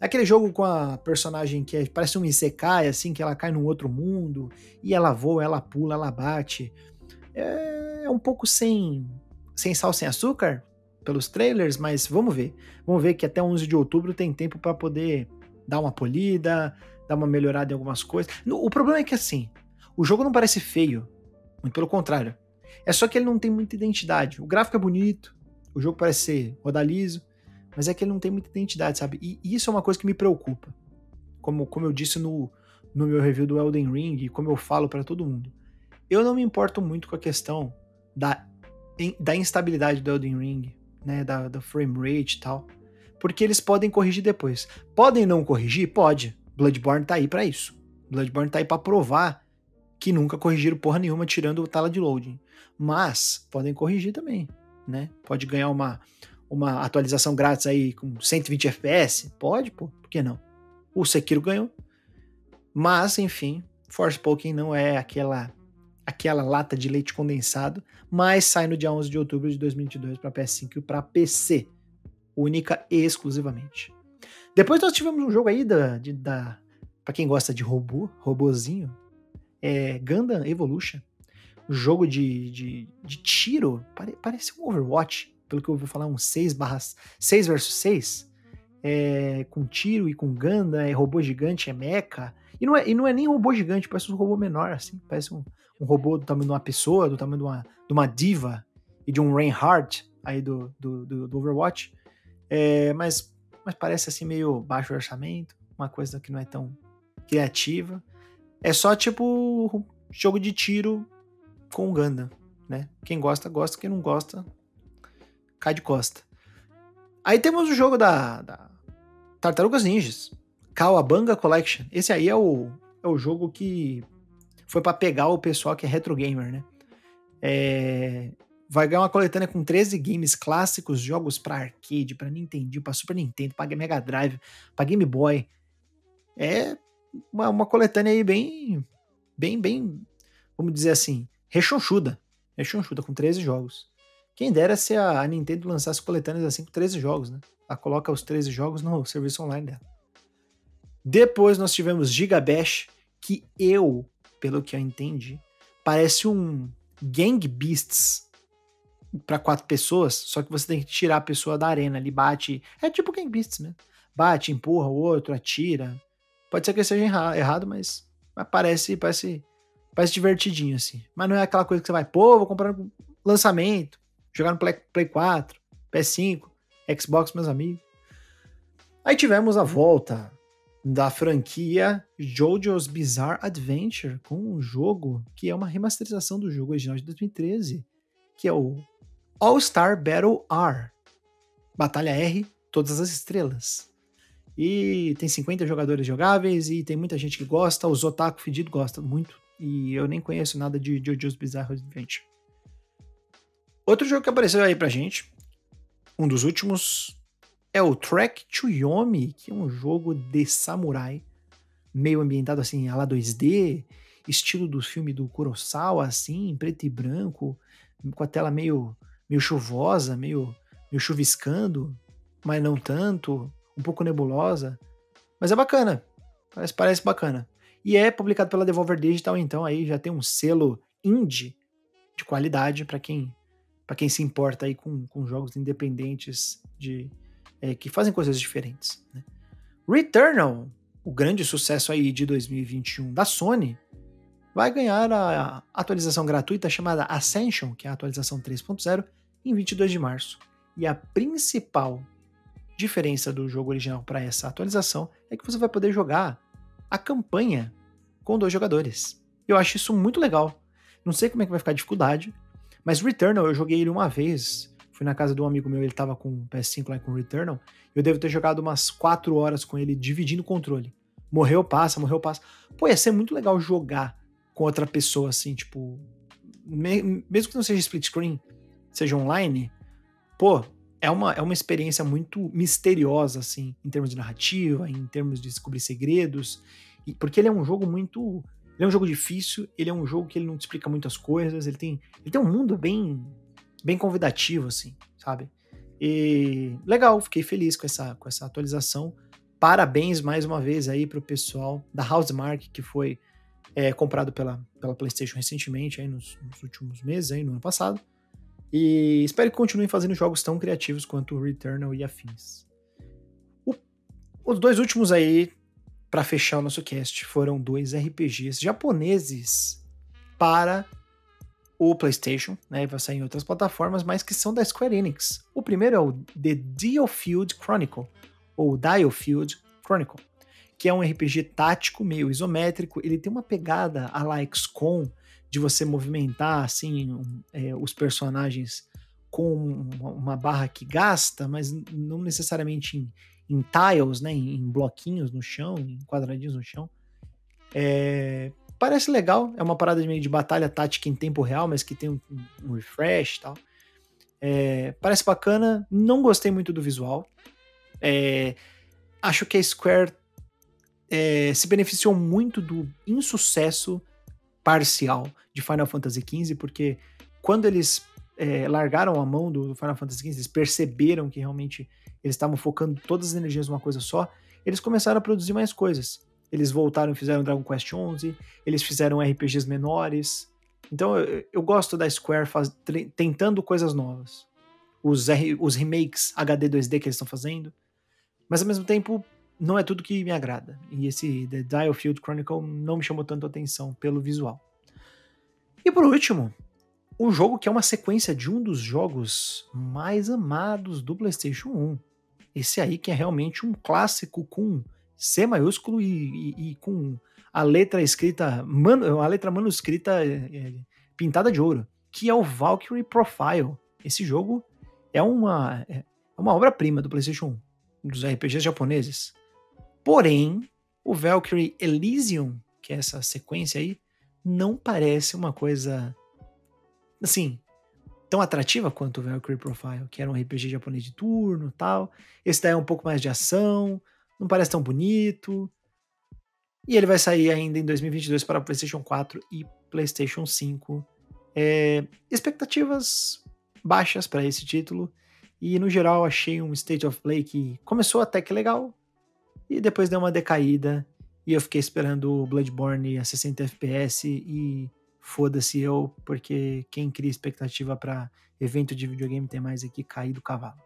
Aquele jogo com a personagem que é, parece um Isekai, assim, que ela cai num outro mundo, e ela voa, ela pula, ela bate é, é um pouco sem, sem sal, sem açúcar pelos trailers, mas vamos ver. Vamos ver que até 11 de outubro tem tempo para poder dar uma polida, dar uma melhorada em algumas coisas. O problema é que assim, o jogo não parece feio, muito pelo contrário. É só que ele não tem muita identidade. O gráfico é bonito, o jogo parece ser rodaliso, mas é que ele não tem muita identidade, sabe? E isso é uma coisa que me preocupa. Como, como eu disse no, no meu review do Elden Ring, e como eu falo para todo mundo. Eu não me importo muito com a questão da, da instabilidade do Elden Ring, né, da, da frame rate e tal, porque eles podem corrigir depois. Podem não corrigir? Pode. Bloodborne tá aí para isso. Bloodborne tá aí para provar que nunca corrigiram porra nenhuma tirando o tela de loading. Mas podem corrigir também, né? Pode ganhar uma uma atualização grátis aí com 120 FPS? Pode, pô, por que não? O Sekiro ganhou. Mas, enfim, Forspoken não é aquela aquela lata de leite condensado, mas sai no dia 11 de outubro de 2022 para PS5 e para PC, única e exclusivamente. Depois nós tivemos um jogo aí da, da para quem gosta de robô, robozinho, é Gundam Evolution, um jogo de, de, de tiro, pare, parece um Overwatch, pelo que eu ouvi falar, um 6 barra 6 versus 6, é, com tiro e com Gundam, é robô gigante, é mecha, e não é, e não é nem robô gigante, parece um robô menor, assim, parece um, um robô do tamanho de uma pessoa, do tamanho de uma, de uma diva e de um Reinhardt aí do, do, do, do Overwatch. É, mas, mas parece assim meio baixo orçamento, uma coisa que não é tão criativa. É só tipo jogo de tiro com Gundam, né? Quem gosta, gosta, quem não gosta, cai de costa. Aí temos o jogo da, da Tartarugas Ninjas, Kawabanga Collection. Esse aí é o, é o jogo que foi para pegar o pessoal que é retro gamer, né? É, vai ganhar uma coletânea com 13 games clássicos, jogos para arcade, para Nintendo, para Super Nintendo, para Mega Drive, para Game Boy. É uma, uma coletânea aí bem, bem, bem, vamos dizer assim, rechonchuda. Rechonchuda, com 13 jogos. Quem dera se a Nintendo lançasse coletâneas assim com 13 jogos, né? Ela coloca os 13 jogos no serviço online dela. Depois nós tivemos Gigabash, que eu, pelo que eu entendi, parece um Gang Beasts para quatro pessoas, só que você tem que tirar a pessoa da arena ali, bate. É tipo Gang Beasts mesmo. Bate, empurra o outro, atira. Pode ser que seja errado, mas, mas parece, parece, parece divertidinho assim. Mas não é aquela coisa que você vai, pô, vou comprar no lançamento, jogar no Play, Play 4, PS5, Xbox, meus amigos. Aí tivemos a volta da franquia JoJo's Bizarre Adventure com um jogo que é uma remasterização do jogo original de 2013, que é o All Star Battle R. Batalha R, todas as estrelas. E tem 50 jogadores jogáveis e tem muita gente que gosta, os otaku fedido gostam muito. E eu nem conheço nada de JoJo's Bizarre Adventure. Outro jogo que apareceu aí pra gente, um dos últimos, é o Track to Yomi, que é um jogo de samurai, meio ambientado assim, a lá 2D, estilo do filme do Kurosawa, assim, preto e branco, com a tela meio, meio chuvosa, meio, meio chuviscando, mas não tanto, um pouco nebulosa. Mas é bacana, parece, parece bacana. E é publicado pela Devolver Digital, então aí já tem um selo indie de qualidade para quem para quem se importa aí com, com jogos independentes de é, que fazem coisas diferentes. Né? Returnal, o grande sucesso aí de 2021 da Sony, vai ganhar a atualização gratuita chamada Ascension, que é a atualização 3.0, em 22 de março. E a principal diferença do jogo original para essa atualização é que você vai poder jogar a campanha com dois jogadores. Eu acho isso muito legal. Não sei como é que vai ficar a dificuldade, mas Returnal, eu joguei ele uma vez. Fui na casa de um amigo meu, ele tava com o PS5 lá com Returnal. Eu devo ter jogado umas 4 horas com ele, dividindo o controle. Morreu, passa, morreu, passa. Pô, ia ser muito legal jogar com outra pessoa, assim, tipo. mesmo que não seja split screen, seja online, pô, é uma, é uma experiência muito misteriosa, assim, em termos de narrativa, em termos de descobrir segredos. E, porque ele é um jogo muito ele é um jogo difícil, ele é um jogo que ele não te explica muitas coisas, ele tem, ele tem um mundo bem, bem convidativo, assim, sabe? E legal, fiquei feliz com essa, com essa atualização. Parabéns mais uma vez aí pro pessoal da Housemark, que foi é, comprado pela, pela PlayStation recentemente, aí nos, nos, últimos meses, aí no ano passado. E espero que continuem fazendo jogos tão criativos quanto o Returnal e afins. O, os dois últimos aí para fechar o nosso cast, foram dois RPGs japoneses para o PlayStation, né? Vai sair em outras plataformas, mas que são da Square Enix. O primeiro é o The Diofield Chronicle, ou Diofield Chronicle, que é um RPG tático meio isométrico. Ele tem uma pegada a la XCOM, de você movimentar assim um, é, os personagens com uma barra que gasta, mas não necessariamente em, em tiles, né, em, bloquinhos no chão, em quadradinhos no chão. É, parece legal, é uma parada de meio de batalha tática em tempo real, mas que tem um, um refresh e tal. É, parece bacana, não gostei muito do visual. É, acho que a Square é, se beneficiou muito do insucesso parcial de Final Fantasy XV, porque quando eles é, largaram a mão do Final Fantasy XV, eles perceberam que realmente eles estavam focando todas as energias numa coisa só, eles começaram a produzir mais coisas. Eles voltaram e fizeram Dragon Quest XI, eles fizeram RPGs menores. Então eu, eu gosto da Square faz, tentando coisas novas. Os, R, os remakes HD 2D que eles estão fazendo. Mas ao mesmo tempo, não é tudo que me agrada. E esse The Dial Field Chronicle não me chamou tanto atenção pelo visual. E por último, o jogo que é uma sequência de um dos jogos mais amados do PlayStation 1. Esse aí que é realmente um clássico com C maiúsculo e, e, e com a letra escrita, man, a letra manuscrita é, é, pintada de ouro, que é o Valkyrie Profile. Esse jogo é uma, é uma obra-prima do PlayStation 1, dos RPGs japoneses. Porém, o Valkyrie Elysium, que é essa sequência aí, não parece uma coisa assim tão atrativa quanto o Valkyrie Profile, que era um RPG japonês de turno, tal. Esse daí é um pouco mais de ação, não parece tão bonito. E ele vai sair ainda em 2022 para PlayStation 4 e PlayStation 5. É, expectativas baixas para esse título. E no geral achei um State of Play que começou até que legal. E depois deu uma decaída. E eu fiquei esperando o Bloodborne a 60 FPS e foda-se eu, porque quem cria expectativa para evento de videogame tem mais aqui cair do cavalo.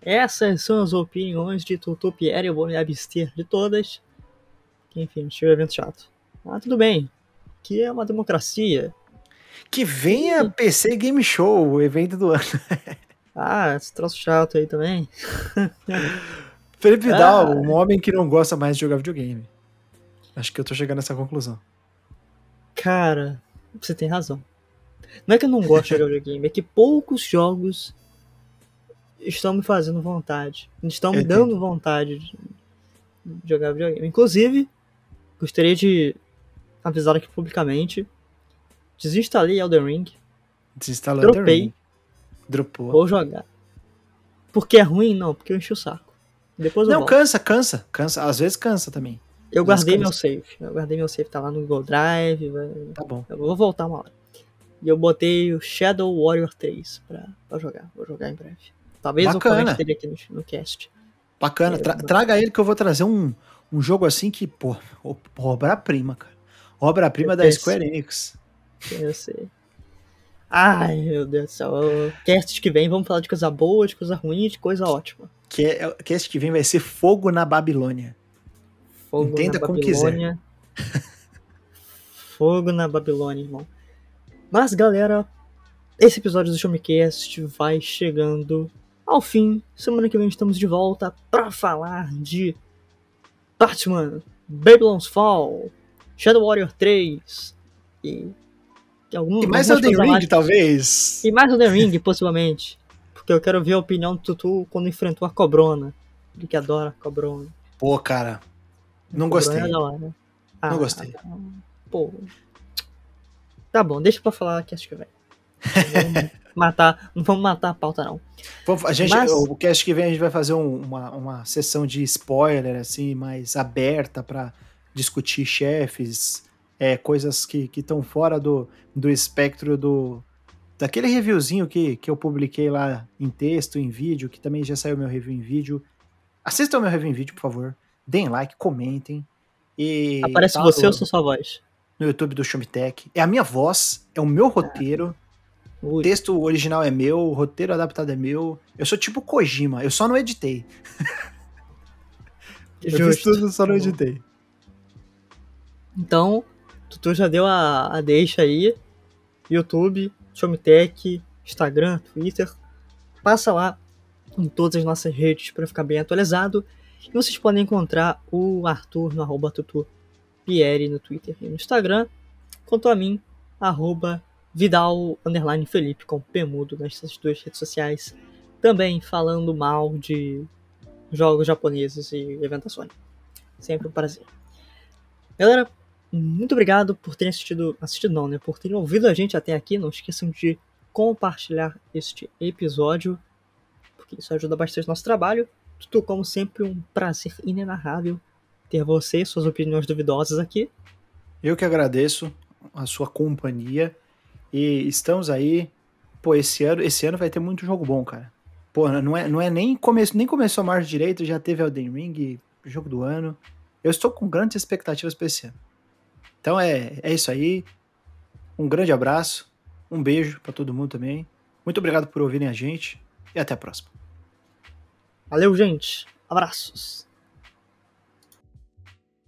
Essas são as opiniões de Tutu Pierre, eu vou me abster de todas. Que, enfim, achei o evento chato. Ah, tudo bem. Que é uma democracia. Que venha e... PC Game Show, o evento do ano. ah, esse troço chato aí também. Felipe Vidal, ah. um homem que não gosta mais de jogar videogame. Acho que eu tô chegando nessa conclusão. Cara, você tem razão. Não é que eu não gosto de jogar videogame, é que poucos jogos estão me fazendo vontade. Estão me dando vontade de jogar videogame. Inclusive, gostaria de avisar aqui publicamente. Desinstalei Elden Ring. Desinstalou Dropei. Elden Ring. Dropou. Vou jogar. Porque é ruim? Não, porque eu enchi o saco. Depois Não, cansa, cansa, cansa. Às vezes cansa também. Eu guardei meu save. Eu guardei meu save, tá lá no Google Drive. Tá bom. Eu vou voltar uma hora. E eu botei o Shadow Warrior 3 pra, pra jogar. Vou jogar em breve. Talvez Bacana. eu comente dele aqui no, no cast. Bacana. Tra traga ele que eu vou trazer um, um jogo assim que, pô, obra-prima, cara. Obra-prima da Square Enix. Eu sei. Ai, meu Deus do céu. Cast que vem, vamos falar de coisa boa, de coisa ruim, de coisa ótima. Que é, cast que vem vai ser Fogo na Babilônia. Fogo Entenda na como Babilônia. quiser. Fogo na Babilônia, irmão. Mas, galera, esse episódio do Showmecast vai chegando ao fim. Semana que vem estamos de volta para falar de Batman, Babylon's Fall, Shadow Warrior 3 e. Algum, e mais Elden Ring, talvez. E mais Elden Ring, possivelmente. Porque eu quero ver a opinião do Tutu quando enfrentou a Cobrona. Ele que adora a Cobrona. Pô, cara, não gostei. Não ah, gostei. Pô. Tá bom, deixa pra falar que acho que vai. matar, não vamos matar a pauta, não. A gente, Mas... O cast que vem a gente vai fazer um, uma, uma sessão de spoiler, assim, mais aberta para discutir chefes, é, coisas que estão fora do, do espectro do. Daquele reviewzinho que, que eu publiquei lá em texto, em vídeo, que também já saiu meu review em vídeo. Assistam meu review em vídeo, por favor deem like, comentem. E Aparece tá você no, ou sua voz? No YouTube do Shumitech. É a minha voz, é o meu roteiro. O texto original é meu, o roteiro adaptado é meu. Eu sou tipo Kojima, eu só não editei. eu fiz tudo, só não tá editei. Então, tu já deu a, a deixa aí. YouTube, Shumitech, Instagram, Twitter. Passa lá em todas as nossas redes para ficar bem atualizado. E vocês podem encontrar o Arthur no arroba Pierre no Twitter e no Instagram, quanto a mim, arroba Vidal underline Felipe com P mudo nessas duas redes sociais, também falando mal de jogos japoneses e eventações. Sempre um prazer. Galera, muito obrigado por terem assistido, assistido não, né, por terem ouvido a gente até aqui. Não esqueçam de compartilhar este episódio, porque isso ajuda bastante o nosso trabalho. Tudo, como sempre, um prazer inenarrável ter você suas opiniões duvidosas aqui. Eu que agradeço a sua companhia e estamos aí. Pô, esse ano, esse ano vai ter muito jogo bom, cara. Pô, não é, não é nem, começo, nem começou a marcha direito, já teve Elden Ring, jogo do ano. Eu estou com grandes expectativas para esse ano. Então é, é isso aí. Um grande abraço, um beijo para todo mundo também. Muito obrigado por ouvirem a gente e até a próxima. Valeu, gente. Abraços.